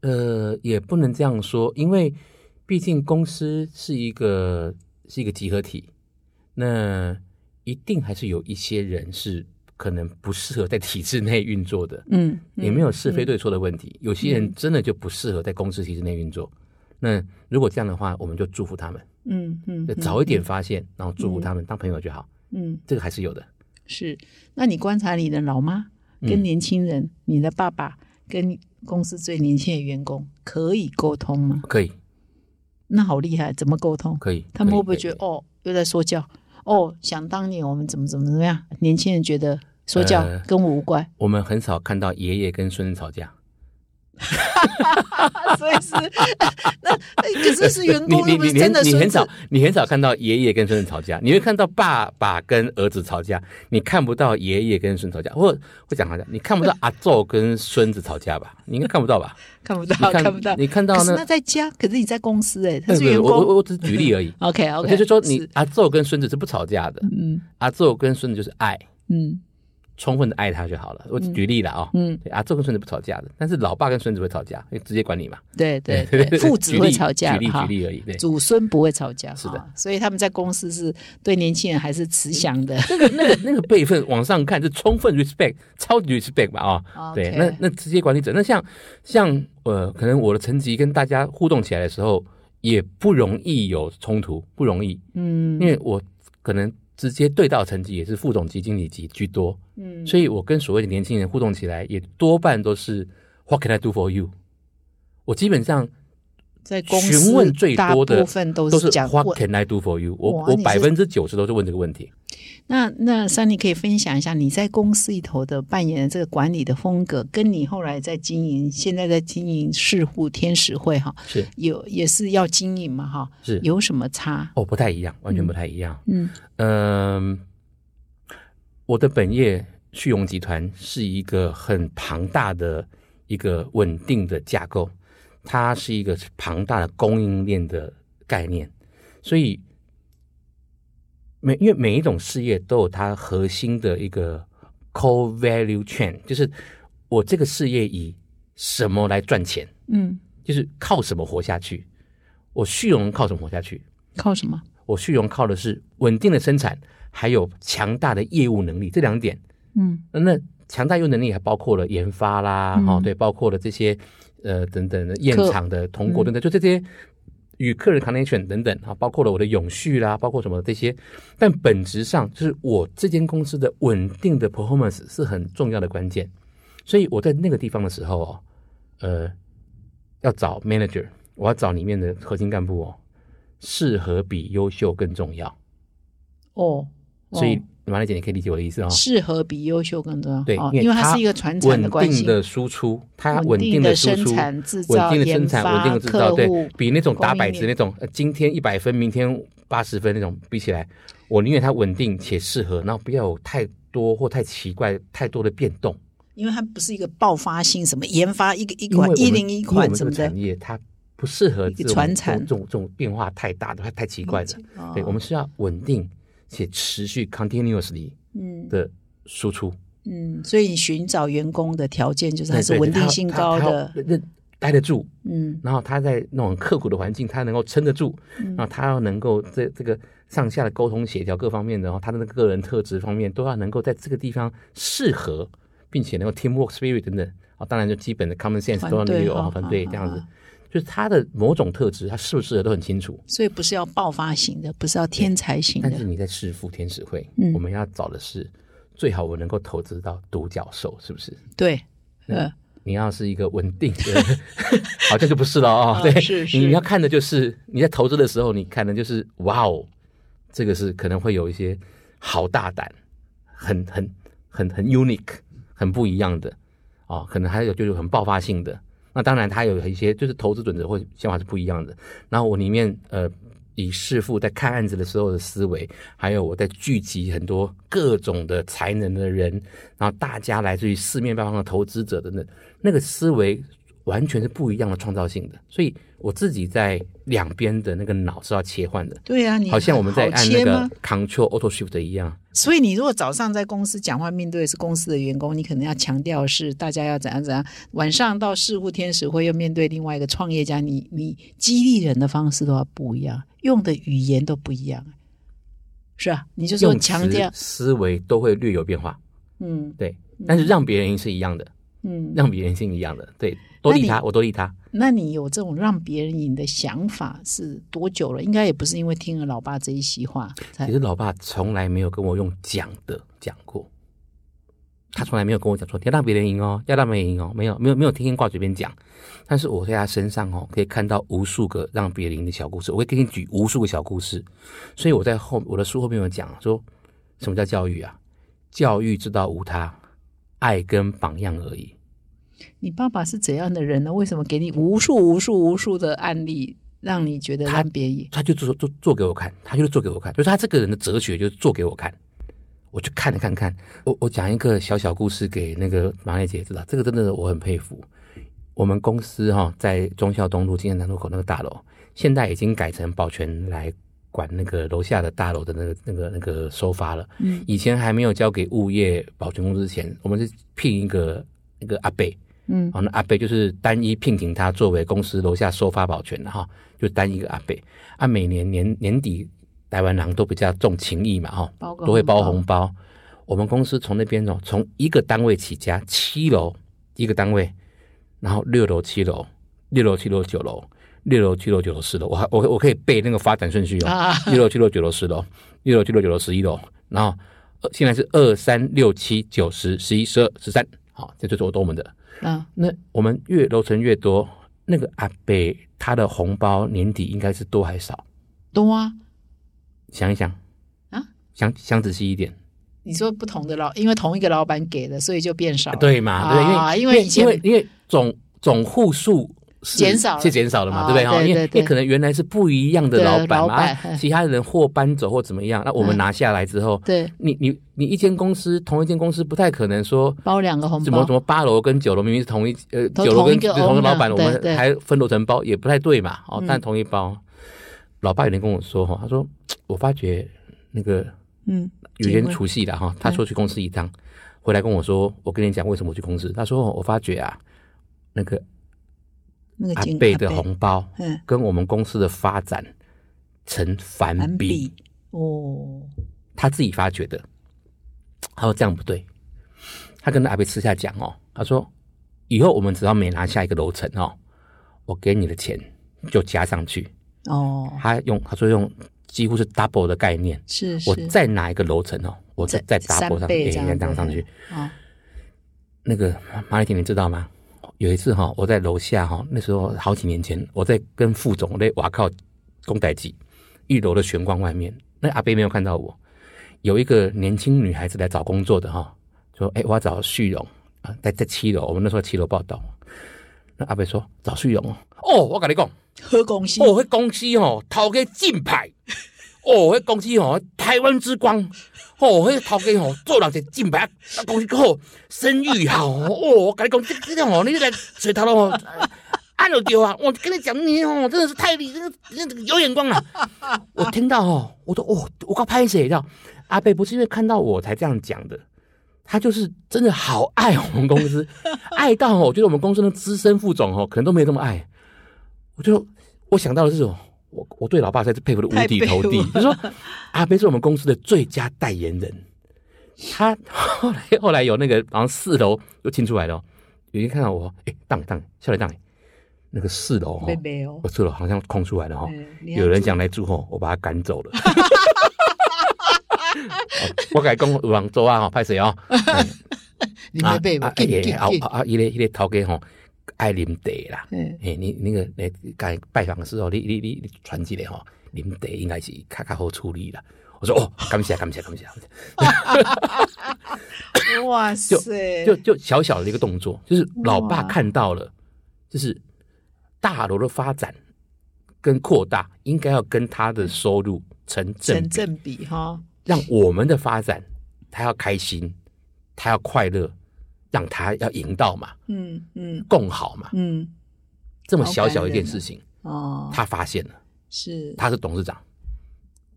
呃，也不能这样说，因为毕竟公司是一个是一个集合体，那一定还是有一些人是可能不适合在体制内运作的。嗯，也没有是非对错的问题。有些人真的就不适合在公司体制内运作。那如果这样的话，我们就祝福他们，嗯嗯就早一点发现，然后祝福他们当朋友就好。嗯，这个还是有的。是。那你观察你的老妈跟嗯年轻人，你的爸爸跟公司最年轻的员工可以沟通吗？可以，那好厉害，怎么沟通？可以。他们会不会觉得？哦，又在说教？哦，想当年我们怎么怎么怎么样？年轻人觉得说教呃跟我无关，我们很少看到爷爷跟孙子吵架。所以是 那那可是是员工，你你你你很少，你很少看到爷爷跟孙子吵架，你会看到爸爸跟儿子吵架，你看不到爷爷跟孙子吵架，或会讲好像你看不到阿昼跟孙子吵架吧？你应该看不到吧？看不到，看看不到。你看到那那在家，可是你在公司哎，他是员工。我我我只是举例而已。OK OK，就是说，你阿昼跟孙子是不吵架的，嗯阿昼跟孙子就是爱，嗯充分的爱他就好了。我举例了啊、哦，嗯，对啊，这跟孙子不吵架的，但是老爸跟孙子会吵架，因为直接管你嘛。对对对，父子会吵架举例哈。举例而已，对。祖孙不会吵架，是的。所以他们在公司是对年轻人还是慈祥的。那个那个那个辈分往上看是充分 respect，超级 respect 吧啊、对，那那直接管理者，那像像呃，可能我的层级跟大家互动起来的时候，也不容易有冲突，不容易，嗯。因为我可能直接对到层级也是副总级、经理级居多，嗯，所以我跟所谓的年轻人互动起来，也多半都是 What can I do for you？我基本上在公司询问最多的部分都都是是讲 What can I do for you？我我百分之九十都是问这个问题。那那三，你可以分享一下你在公司里头的扮演的这个管理的风格，跟你后来在经营，现在在经营事户天使会哈，是有也是要经营嘛哈，是有什么差？哦，不太一样，完全不太一样。嗯嗯，我的本业旭荣集团是一个很庞大的一个稳定的架构，它是一个庞大的供应链的概念，所以每因为每一种事业都有它核心的一个 core value chain，就是我这个事业以什么来赚钱，嗯，就是靠什么活下去。我旭荣靠什么活下去？靠什么？我旭荣靠的是稳定的生产，还有强大的业务能力这两点。嗯那那强大业务能力还包括了研发啦，嗯哦，对，包括了这些呃等等的验厂的通过嗯等等，就这些与客人 connection 等等啊，包括了我的永续啦，包括什么这些。但本质上就是我这间公司的稳定的 performance 是很重要的关键。所以我在那个地方的时候哦，呃，要找 manager，我要找里面的核心干部哦，适合比优秀更重要。哦，所以哦马丽姐，你可以理解我的意思哦。适合比优秀更重要，对哦，因为它是一个传产稳的关系，定的输出，它稳定定的生产制稳、定的生产，稳定的制造，对，比那种打摆子那种，呃今天一百分，明天八十分那种比起来，我宁愿它稳定且适合，然后不要有太多或太奇怪、太多的变动。因为它不是一个爆发性什么研发一个一款一零一款什么的产业它不适合传产这种这种变化太大的、太太奇怪的。哦对，我们是要稳定且持续 continuously 嗯。的输出。嗯，所以你寻找员工的条件就是还是稳定性高的，待得住，嗯。然后他在那种刻苦的环境，他能够撑得住，嗯。然后他要能够这这个上下的沟通协调各方面的，然后他的那个个人特质方面都要能够在这个地方适合，并且能够 teamwork spirit 等等。啊，当然就基本的 common sense 都要有团队哈哦团队这样子就是他的某种特质，他适不适合都很清楚。所以不是要爆发型的，不是要天才型的，但是你在市府天使会，嗯我们要找的是最好我能够投资到独角兽，是不是？对，嗯呃，你要是一个稳定的，好像就不是了哦。啊对，是是你你要看的就是你在投资的时候，你看的就是哇哦，这个是可能会有一些好大胆、很很很很 unique、很不一样的哦，可能还有就是很爆发性的。那当然，他有一些就是投资准则或想法是不一样的。然后我里面呃，以师父在看案子的时候的思维，还有我在聚集很多各种的才能的人，然后大家来自于四面八方的投资者等等，那个思维完全是不一样的创造性的。所以我自己在两边的那个脑是要切换的，对啊，你好像我们在按那个 Control Auto Shift 一样。所以你如果早上在公司讲话，面对是公司的员工，你可能要强调是大家要怎样怎样；晚上到事务天使会又面对另外一个创业家，你你激励人的方式都要不一样，用的语言都不一样，是啊，你就说用强调，思维都会略有变化，嗯。对，但是让别人是一样的，嗯，让别人是一样的，对，多利他，我多利他。那你有这种让别人赢的想法是多久了？应该也不是因为听了老爸这一席话才其实老爸从来没有跟我用讲的讲过，他从来没有跟我讲说要让别人赢哦，要让别人赢哦，没有没有没有天天挂嘴边讲。但是我在他身上哦，可以看到无数个让别人赢的小故事，我会给你举无数个小故事。所以我在后我的书后面有讲说，什么叫教育啊？教育之道无他，爱跟榜样而已。你爸爸是怎样的人呢？为什么给你无数无数无数的案例，让你觉得他别？他就做做做给我看，他就是做给我看，就是他这个人的哲学就是做给我看，我去看了看看。我我讲一个小小故事给那个马丽姐知道，这个真的我很佩服。我们公司哈、在忠孝东路金山南路口那个大楼，现在已经改成保全来管那个楼下的大楼的那个那个那个收发了。嗯以前还没有交给物业保全公司之前，我们是聘一个那个阿贝，嗯哦，那阿贝就是单一聘请他作为公司楼下收发保全的哈，就单一个阿贝。啊，每年年年底台湾人都比较重情义嘛哈，都会包红红包。我们公司从那边哦，从一个单位起家，七楼一个单位，然后六楼、七楼、六楼、七楼、九楼、六楼、七楼、九楼、十楼，我还我我可以背那个发展顺序哦。啊，六楼、七楼、九楼、十楼，六楼、七楼、九楼、十一楼，然后呃现在是二三六七九十十一十二十三，好，这就是我我们的。嗯那我们越楼层越多，那个阿北他的红包年底应该是多还少？多啊。想一想啊，想想仔细一点，你说不同的老，因为同一个老板给的，所以就变少了。对嘛？对，因啊为因为以前因为因为总总户数是减少了。是减少了嘛，啊对不对？哈，因为因为可能原来是不一样的老板嘛，其他人或搬走或怎么样，那我们嗯。拿下来之后，对，你你你一间公司同一间公司不太可能说包两个红包，怎么怎么八楼跟九楼明明是同一呃九楼跟同一老板，我们还分楼层包也不太对嘛。哦嗯，但同一包，老爸有天跟我说哈，他说我发觉那个嗯有一天结婚。除夕了哈，他说去公司一趟，回来跟我说，我跟你讲为什么我去公司。他说我发觉啊，那个那个阿贝的红包嗯跟我们公司的发展成反比，比哦，他自己发觉的。他说这样不对，他跟阿贝私下讲哦，他说以后我们只要每拿下一个楼层哦，我给你的钱就加上去。哦，他用他说用几乎是 double 的概念，是我再拿一个楼层哦，我再 double 上给人这样上去。哦，那个马丽婷，你知道吗？有一次哈，我在楼下哈，那时候好几年前，我在跟副总在瓦靠公代记一楼的玄关外面，那阿贝没有看到我，有一个年轻女孩子来找工作的哈，说：“哎、我要找旭荣啊，在在七楼，我们那时候七楼报道。”那阿贝说：“找旭荣哦，哦，我跟你讲，何公司？哦，迄公司哦头家金牌，哦，迄公司吼台湾之光，哦，迄头家吼做人是金牌，公司好，声誉好，哦，我跟你讲，这这种哦，你来水头路哦，按了丢啊！我跟你讲，你哦，真的是太厉，这个有眼光了。我听到哦，我都哦，我刚拍谁道阿贝不是因为看到我才这样讲的。他就是真的好爱我们公司，爱到哦，我觉得我们公司的资深副总哦，可能都没有这么爱。我就我想到的是哦，我我对老爸才是佩服的五体投地。就说阿贝是我们公司的最佳代言人，他 后来后来有那个好像四楼又清出来了哦，有人看到我，哎，当当笑来当，那个四楼哦我，四楼好像空出来了哈、有人想来住后，我把他赶走了。我改讲有人做啊，拍谁哦？你没背吧？啊，哎啊紧紧紧啊啊！伊咧伊咧头家吼爱啉茶啦。嗯哎，你那个来该拜访的时候，你你你你传起来吼，啉茶应该是较较好处理啦。我说哦，感谢感谢感谢，哇塞，就就小小的一个动作，就是老爸看到了，就是大楼的发展跟扩大，应该要跟他的收入成正比，成正比哈，让我们的发展他要开心，他要快乐，让他要赢到嘛，嗯嗯共好嘛。嗯，这么小小一件事情，哦，他发现了，是，他是董事长，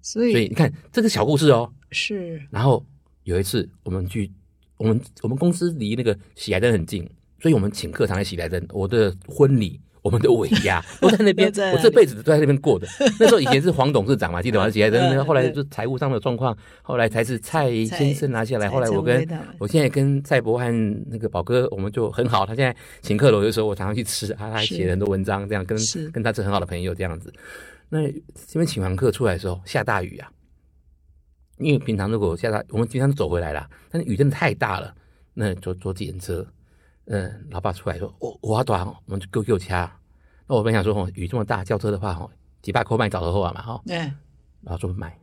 所以所以你看这个小故事哦。是然后有一次我们去，我们我们公司离那个喜来登很近，所以我们请客常在喜来登。我的婚礼，我们的尾牙 都在那边我这辈子都在那边过的。那时候以前是黄董事长嘛，记得吗？喜来登，嗯后来就财务上的状况，后来才是蔡先生拿下来。后来我跟我现在跟蔡伯和那个宝哥，我们就很好。他现在请客了，有的时候我常常去吃啊，他还写了很多文章，这样跟跟他是很好的朋友这样子。那这边请完客出来的时候，下大雨啊，因为平常如果下大，我们经常走回来啦，但是雨真的太大了，那就坐自行车。嗯，老爸出来说：“我我要短，我们就够够掐。”那我本想说，哦，雨这么大，叫车的话，哦，几百块卖找的货嘛，哈。对然后说买，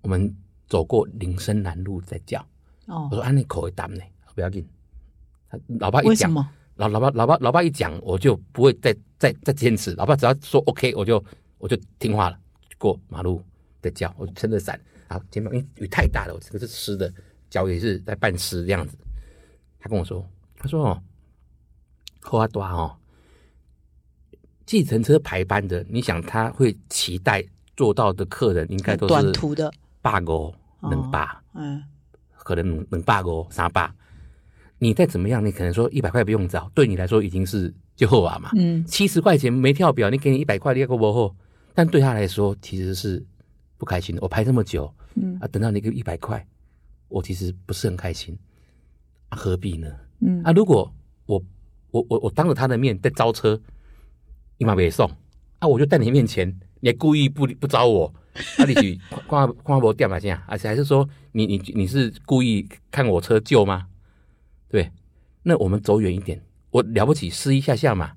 我们走过林森南路再叫。哦我，说：“按那口会淡呢，不要紧。”他老爸一讲，为什么？老老爸老爸老爸一讲，我就不会再再再坚持。老爸只要说 OK，我就我就听话了，过马路再叫，我撑着伞，然后肩膀因为雨太大了，我这个是湿的，脚也是在半湿这样子。他跟我说，他说哦，后阿多哦，计程车排班的，你想他会期待做到的客人应该都是短途的，八个能八，嗯可能能能八个三八。你再怎么样，你可能说一百块不用找，对你来说已经是就后啊嘛。嗯七十块钱没跳表，你给你一百块，你要给我后，但对他来说其实是不开心的。我排这么久嗯啊，等到你给一百块，我其实不是很开心，啊、何必呢？嗯啊，如果我我我我当着他的面在招车，你妈别送啊，我就在你面前，你还故意不不招我，啊，你去看看我店嘛这样，而且还是说你你你是故意看我车旧吗？对，那我们走远一点，我了不起试一下下嘛，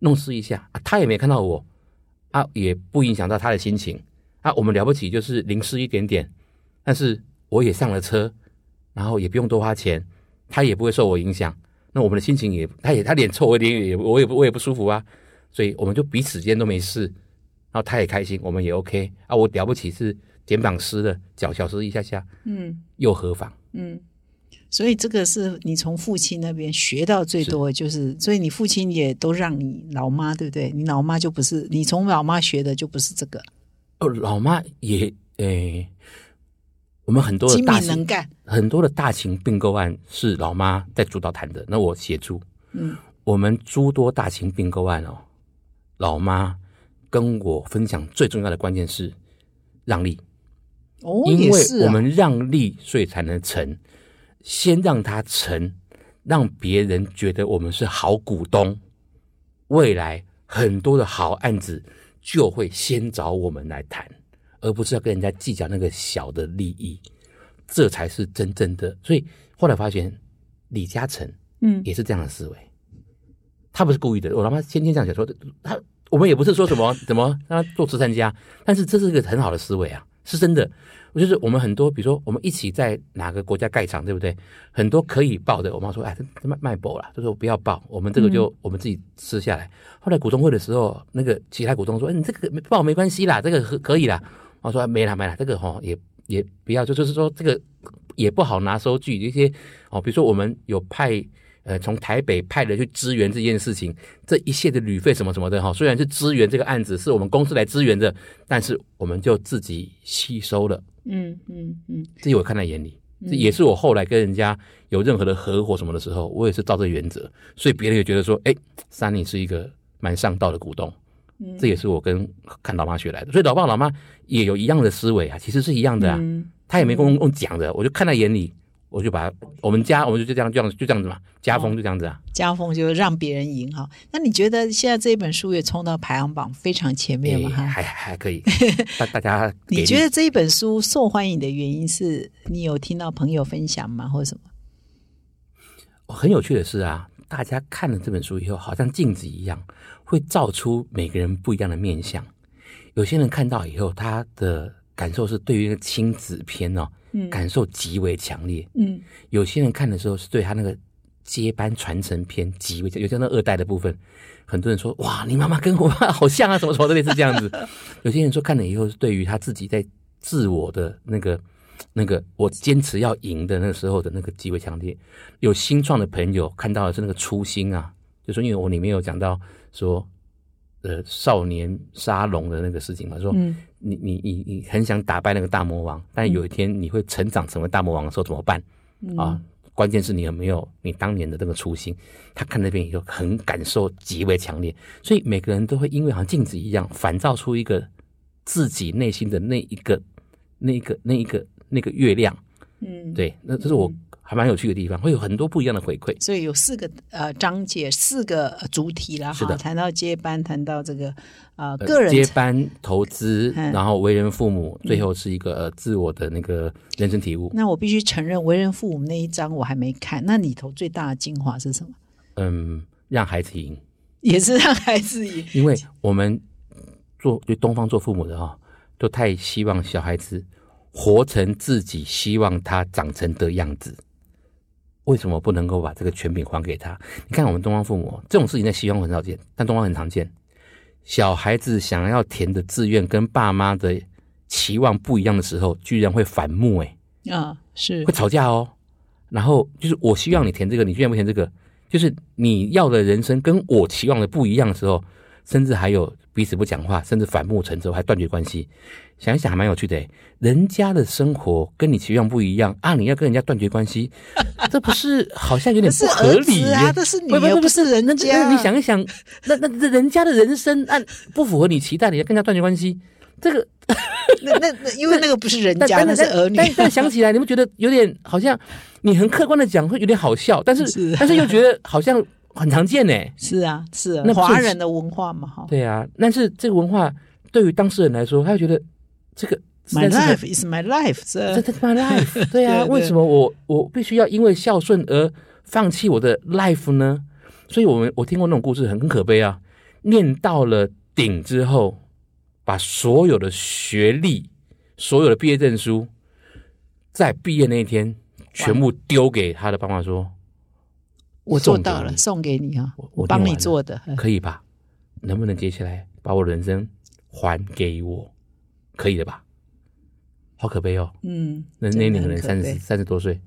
弄试一下啊，他也没看到我啊，也不影响到他的心情啊，我们了不起就是淋湿一点点，但是我也上了车，然后也不用多花钱，他也不会受我影响，那我们的心情也，他也他脸臭，我脸也我也不我也不舒服啊，所以我们就彼此间都没事，然后他也开心，我们也 OK 啊，我了不起是肩膀湿了，脚小湿一下下，嗯又何妨？嗯。所以这个是你从父亲那边学到最多的，就是所以你父亲也都让你老妈，对不对？你老妈就不是你从老妈学的，就不是这个，哦，老妈也诶、我们很多的大型能干。很多的大型并购案是老妈在主导谈的，那我协助。嗯我们诸多大型并购案哦，老妈跟我分享最重要的关键是让利，哦，因为我们让利，所以才能成。先让它成，让别人觉得我们是好股东，未来很多的好案子就会先找我们来谈，而不是要跟人家计较那个小的利益，这才是真正的。所以后来发现，李嘉诚嗯也是这样的思维，他不是故意的。我他妈天天这样讲说，他我们也不是说什么怎么让他做慈善家，但是这是一个很好的思维啊，是真的。我就是我们很多，比如说我们一起在哪个国家盖厂，对不对？很多可以报的，我妈说，哎，卖卖保啦，就说不要报，我们这个就、我们自己吃下来。后来股东会的时候，那个其他股东说，哎，你这个没报没关系啦，这个可可以啦。我说没啦没啦，这个哈、也也不要，就就是说这个也不好拿收据，一些哦，比如说我们有派呃从台北派人去支援这件事情，这一切的旅费什么什么的哈、虽然是支援这个案子是我们公司来支援的，但是我们就自己吸收了，嗯嗯嗯这些我看在眼里。这也是我后来跟人家有任何的合伙什么的时候，我也是照这个原则，所以别人也觉得说，哎，三你是一个蛮上道的股东，嗯这也是我跟看老妈学来的。所以老爸老妈也有一样的思维啊，其实是一样的啊。嗯他也没跟我用讲的，我就看在眼里，我就把他我们家我们就这样这样就这样子嘛，家风就这样子啊。家风就让别人赢哈。那你觉得现在这本书也冲到排行榜非常前面诶了哈？还 还可以，大大家你觉得这一本书受欢迎的原因是你有听到朋友分享吗，或者什么？很有趣的是啊，大家看了这本书以后，好像镜子一样，会照出每个人不一样的面相。有些人看到以后，他的感受是对于那个亲子片哦，嗯感受极为强烈。嗯有些人看的时候是对他那个接班传承片极为，有些那二代的部分，很多人说哇，你妈妈跟我爸好像啊，什么什么的类似这样子。有些人说看了以后是对于他自己在自我的那个那个我坚持要赢的那个时候的那个极为强烈。有新创的朋友看到的是那个初心啊，就说因为我里面有讲到说。呃，少年沙龙的那个事情嘛，说嗯你你你你很想打败那个大魔王，但有一天你会成长成为大魔王的时候怎么办？嗯啊，关键是你有没有你当年的这个初心。他看那边以后很感受极为强烈，所以每个人都会因为好像镜子一样，反照出一个自己内心的那一个、那一个、那一个、那个月亮。嗯，对，那这是我还蛮有趣的地方，会有很多不一样的回馈。所以有四个呃章节，四个呃主题啦哈，谈到接班，谈到这个呃呃个人接班、投资，嗯然后为人父母，最后是一个呃自我的那个人生体悟。那我必须承认，为人父母那一章我还没看，那里头最大的精华是什么？嗯，让孩子赢。也是让孩子赢。因为我们做就东方做父母的哈、都太希望小孩子活成自己希望他长成的样子。为什么不能够把这个权柄还给他？你看我们东方父母这种事情在西方很少见，但东方很常见。小孩子想要填的志愿跟爸妈的期望不一样的时候，居然会反目、欸，啊，是会吵架哦。然后就是我希望你填这个，你居然不填这个，就是你要的人生跟我期望的不一样的时候，甚至还有彼此不讲话，甚至反目成仇，还断绝关系。想一想还蛮有趣的诶，人家的生活跟你期望不一样啊，你要跟人家断绝关系，这不是好像有点 不合理耶？啊，这是你又不是人家。你想一想，那那那人家的人生按不符合你期待，你要跟人家断绝关系，这个 那那那因为那个不是人家，那是儿女。但但想起来，你们觉得有点好像你很客观的讲会有点好笑，但是但是又觉得好像很常见呢。是啊，是啊，那华人的文化嘛，哈。对啊，但是这个文化对于当事人来说，他会觉得。这个 my life is my life，这这 my life，对啊，为什么我我必须要因为孝顺而放弃我的 life 呢？所以，我们我听过那种故事，很很可悲啊。念到了顶之后，把所有的学历、所有的毕业证书，在毕业那一天全部丢给他的爸妈，说：“我做到了，送给你啊，我帮你做的，可以吧？能不能接下来把我的人生还给我？”可以的吧？好可悲哦。嗯，那那两个人三十三十多岁，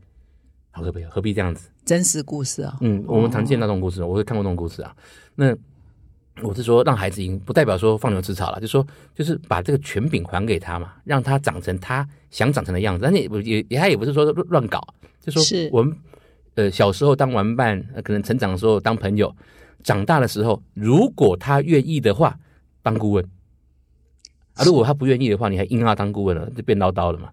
好可悲哦。何必这样子？真实故事啊。嗯，我们常见那种故事，我会看过那种故事啊。那我是说，让孩子赢，不代表说放牛吃草了，就说就是把这个权柄还给他嘛，让他长成他想长成的样子。但是也也他也不是说乱搞，就说我们呃小时候当玩伴，可能成长的时候当朋友，长大的时候，如果他愿意的话，当顾问。啊，如果他不愿意的话，你还硬要当顾问了，就变唠叨了嘛。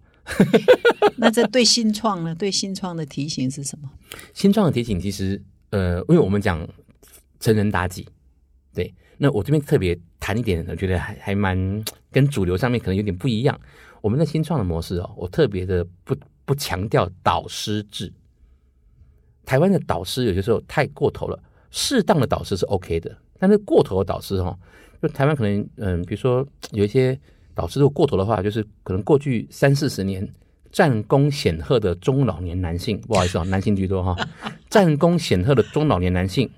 那这对新创呢？对新创的提醒是什么？新创的提醒其实，呃，因为我们讲成人妲己，对，那我这边特别谈一点，我觉得还还蛮 跟主流上面可能有点不一样。我们的新创的模式哦，我特别的不不强调导师制。台湾的导师有些时候太过头了，适当的导师是 OK 的，但是过头的导师哦。就台湾可能，嗯，比如说有一些导师如果过头的话，就是可能过去三四十年战功显赫的中老年男性，不好意思啊，男性居多哈，战功显赫的中老年男性，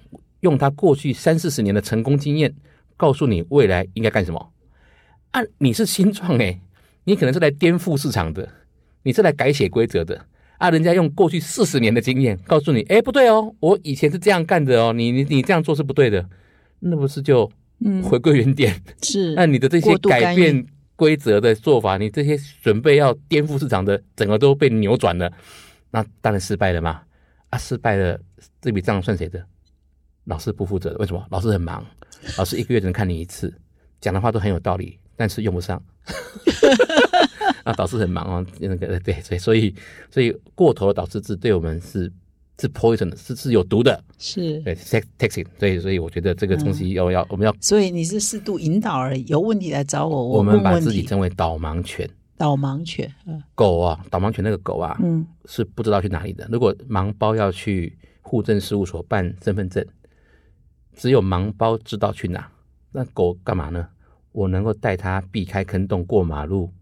用他过去三四十年的成功经验，告诉你未来应该干什么。啊，你是新创诶，你可能是来颠覆市场的，你是来改写规则的啊。人家用过去四十年的经验告诉你，哎，不对哦，我以前是这样干的哦，你你你这样做是不对的，那不是就？嗯，回归原点 是。那你的这些改变规则的做法，你这些准备要颠覆市场的，整个都被扭转了，那当然失败了嘛。啊，失败了，这笔账算谁的？老师不负责的。为什么？老师很忙，老师一个月只能看你一次，讲的话都很有道理，但是用不上。啊，导师很忙哦，那个对，所以所以所以过头的导师制对我们是。是 poison 的，是是有毒的，是对 taxing，所以所以我觉得这个东西要要我们要，所以你是适度引导而已，有问题来找我，我们把自己称为导盲犬，导盲犬，嗯，狗啊，导盲犬那个狗啊，嗯，是不知道去哪里的。如果盲包要去户政事务所办身份证，只有盲包知道去哪，那狗干嘛呢？我能够带它避开坑洞过马路，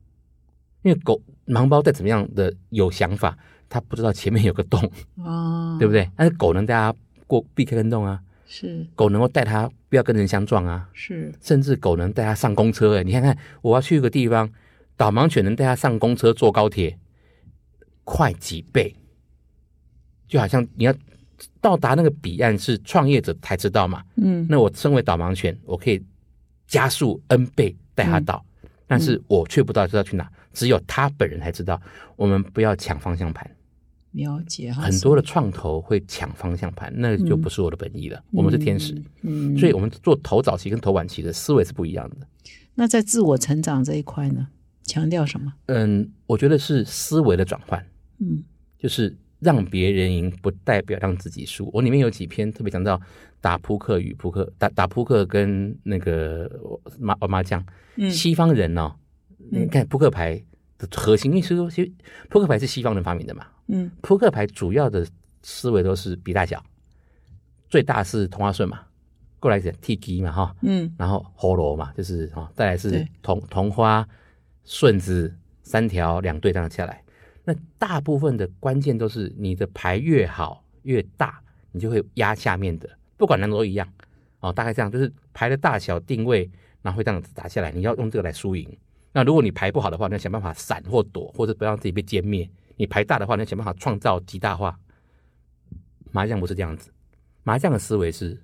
因为狗盲包再怎么样的有想法。它不知道前面有个洞哦，对不对？但是狗能带它过避开坑洞啊，是。狗能够带它不要跟人相撞啊，是。甚至狗能带它上公车哎，你看看我要去一个地方，导盲犬能带它上公车坐高铁，快几倍，就好像你要到达那个彼岸是创业者才知道嘛，嗯，那我身为导盲犬，我可以加速 N 倍带它到，但是我却不知道知道去哪，只有他本人才知道，我们不要抢方向盘。了解哈，很多的创投会抢方向盘，那就不是我的本意了。我们是天使，嗯，所以我们做投早期跟投晚期的思维是不一样的。那在自我成长这一块呢，强调什么？嗯，我觉得是思维的转换，嗯，就是让别人赢不代表让自己输。我里面有几篇特别讲到打扑克与扑克，打打扑克跟那个麻麻将，西方人呢，你看扑克牌的核心，因为说其实扑克牌是西方人发明的嘛。嗯，扑克牌主要的思维都是比大小，最大是同花顺嘛，过来讲 T G 嘛哈，嗯，然后喉罗嘛，就是哈，再来是同同花顺子三条两对这样下来，那大部分的关键都是你的牌越好越大，你就会压下面的，不管哪种都一样哦，大概这样，就是牌的大小定位，然后会这样子打下来，你要用这个来输赢。那如果你牌不好的话，你要想办法闪或躲，或者不让自己被歼灭。你牌大的话，你要想办法创造极大化。麻将不是这样子，麻将的思维是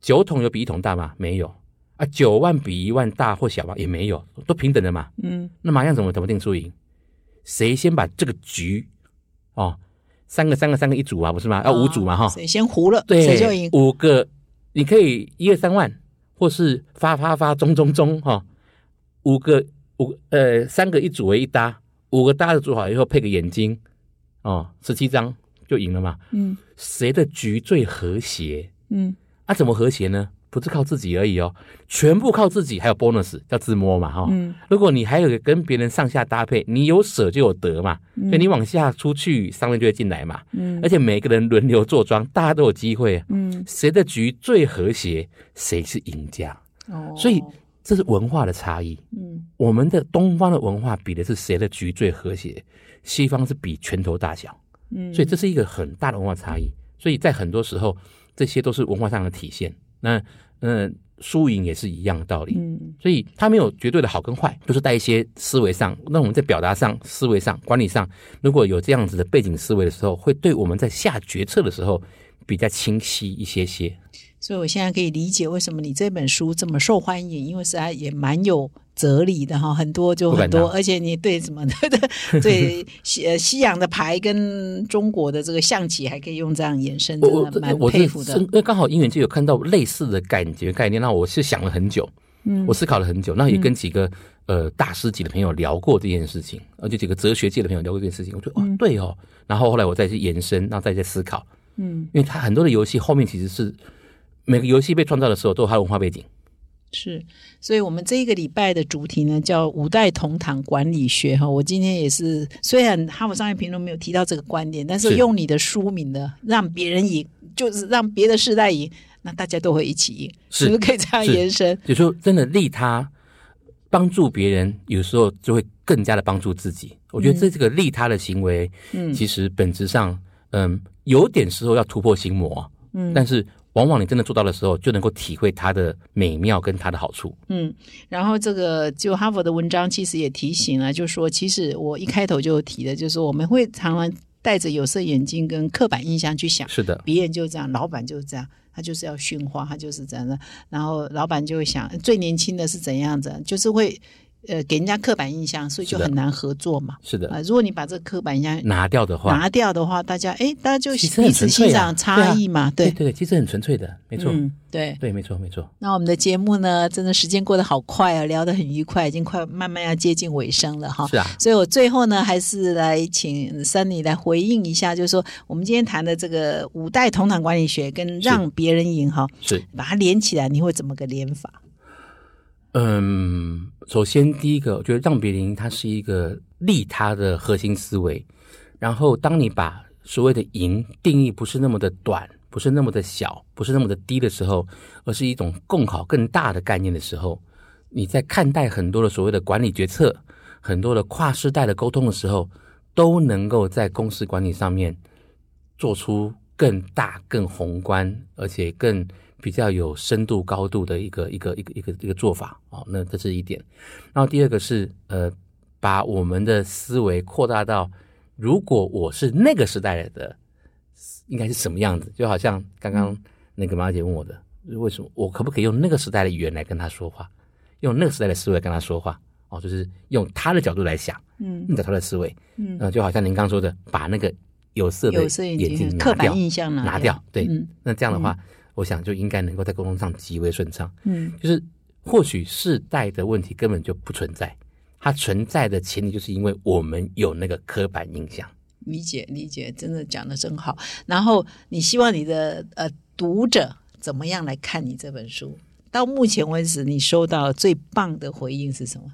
九筒有比一筒大吗？没有啊，九万比一万大或小吗？也没有，都平等的嘛。嗯那麻将怎么怎么定输赢？谁先把这个局哦，三个三个三个一组啊，不是吗？要五组嘛哈。谁先胡了，对，谁就赢。五个，你可以一二三万，或是发发发中中中哈、五个五呃三个一组为一搭，五个搭的组好以后配个眼睛哦，十七张就赢了嘛。嗯谁的局最和谐？嗯啊，怎么和谐呢？不是靠自己而已哦，全部靠自己，还有 bonus 叫自摸嘛哈、嗯如果你还有跟别人上下搭配，你有舍就有得嘛，所以你往下出去，上面就会进来嘛。嗯而且每个人轮流坐庄，大家都有机会。嗯，谁的局最和谐，谁是赢家。哦，所以这是文化的差异。嗯我们的东方的文化比的是谁的局最和谐，西方是比拳头大小，嗯，所以这是一个很大的文化差异。所以在很多时候，这些都是文化上的体现。那嗯，输赢也是一样的道理。嗯所以它没有绝对的好跟坏，就是在一些思维上，那我们在表达上、思维上、管理上，如果有这样子的背景思维的时候，会对我们在下决策的时候比较清晰一些些。所以我现在可以理解为什么你这本书这么受欢迎，因为实在也蛮有哲理的哈，很多就很多，而且你对什么 对 对西呃西洋的牌跟中国的这个象棋还可以用这样延伸，真的蛮佩服的。因。为刚好因缘就有看到类似的感觉概念，那我是想了很久，嗯。我思考了很久，那也跟几个、呃大师级的朋友聊过这件事情，而且几个哲学界的朋友聊过这件事情，我觉得哦对哦，然后后来我再去延伸，然后再去思考，嗯，因为它很多的游戏后面其实是每个游戏被创造的时候都有它的文化背景，是，所以我们这一个礼拜的主题呢叫五代同堂管理学哈。我今天也是，虽然哈佛商业评论没有提到这个观点，但是是用你的书名呢让别人赢，就是让别的世代赢，那大家都会一起赢，是是不是可以这样延伸？就说真的利他帮助别人，有时候就会更加的帮助自己。我觉得这这个利他的行为，嗯其实本质上，嗯，有点时候要突破心魔，嗯但是往往你真的做到的时候，就能够体会它的美妙跟它的好处。嗯，然后这个就哈佛的文章其实也提醒了，就是说其实我一开头就提的，就是说我们会常常戴着有色眼镜跟刻板印象去想。是的，别人就这样，老板就是这样，他就是要驯化，他就是这样的。然后老板就会想，最年轻的是怎样子，就是会呃给人家刻板印象，所以就很难合作嘛。是的，啊、如果你把这个刻板印象拿掉的话，拿掉的话，大家哎，大家就彼此欣赏差异嘛，对，对其实很纯粹的，没错，嗯，对。对，没错没错。那我们的节目呢，真的时间过得好快啊，聊得很愉快，已经快慢慢要接近尾声了哈。是啊，所以我最后呢，还是来请 Sunny 来回应一下，就是说我们今天谈的这个五代同堂管理学跟让别人赢哈，是。把它连起来，你会怎么个连法？嗯，首先第一个，我觉得让别人赢，它是一个利他的核心思维。然后，当你把所谓的赢定义不是那么的短，不是那么的小，不是那么的低的时候，而是一种共好更大的概念的时候，你在看待很多的所谓的管理决策、很多的跨世代的沟通的时候，都能够在公司管理上面做出更大、更宏观，而且更比较有深度、高度的一个一个一个一个一个做法哦。那这是一点。然后第二个是呃，把我们的思维扩大到，如果我是那个时代的，应该是什么样子？就好像刚刚那个马姐问我的，为什么我可不可以用那个时代的语言来跟他说话，用那个时代的思维跟他说话？哦，就是用他的角度来想，嗯用他的思维，嗯，呃，就好像您刚说的，把那个有色的眼眼镜刻拿掉板，印象拿拿掉，对，嗯那这样的话，我想就应该能够在沟通上极为顺畅。嗯就是或许世代的问题根本就不存在，它存在的前提就是因为我们有那个刻板印象。理解理解，真的讲的真好。然后你希望你的呃读者怎么样来看你这本书？到目前为止，你收到最棒的回应是什么？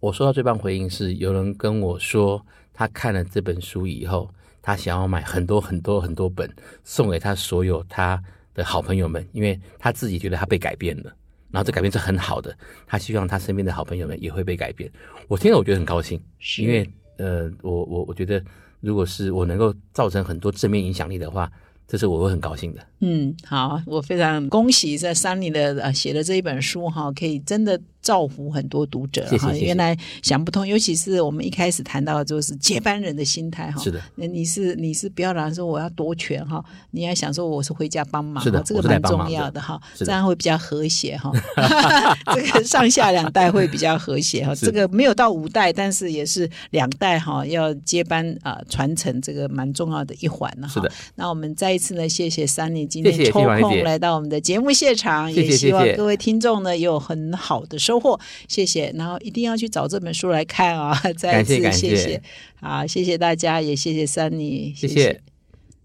我收到最棒回应是，有人跟我说，他看了这本书以后，他想要买很多很多很多本，送给他所有他的好朋友们，因为他自己觉得他被改变了，然后这改变是很好的，他希望他身边的好朋友们也会被改变。我听了我觉得很高兴，是因为呃，我我我觉得，如果是我能够造成很多正面影响力的话，这是我会很高兴的。嗯，好，我非常恭喜在山里的呃写的这一本书哈，可以真的造福很多读者哈。原来想不通，尤其是我们一开始谈到的就是接班人的心态哈。是的，那你是你是不要让说我要夺权哈，你要想说我是回家帮忙，是的哈这个蛮重要的哈，这样会比较和谐哈。这个上下两代会比较和谐哈，这个没有到五代，但是也是两代哈要接班啊、传承这个蛮重要的一环了哈。是的，那我们再一次呢，谢谢三妮今天抽空来到我们的节目现场，谢谢也希望各位听众呢有很好的收获，谢谢。然后一定要去找这本书来看啊！再一次谢谢谢，好，谢谢大家，也谢谢三妮，谢谢谢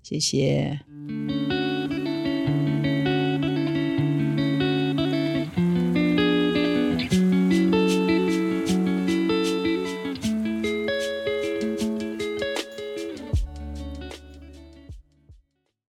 谢谢。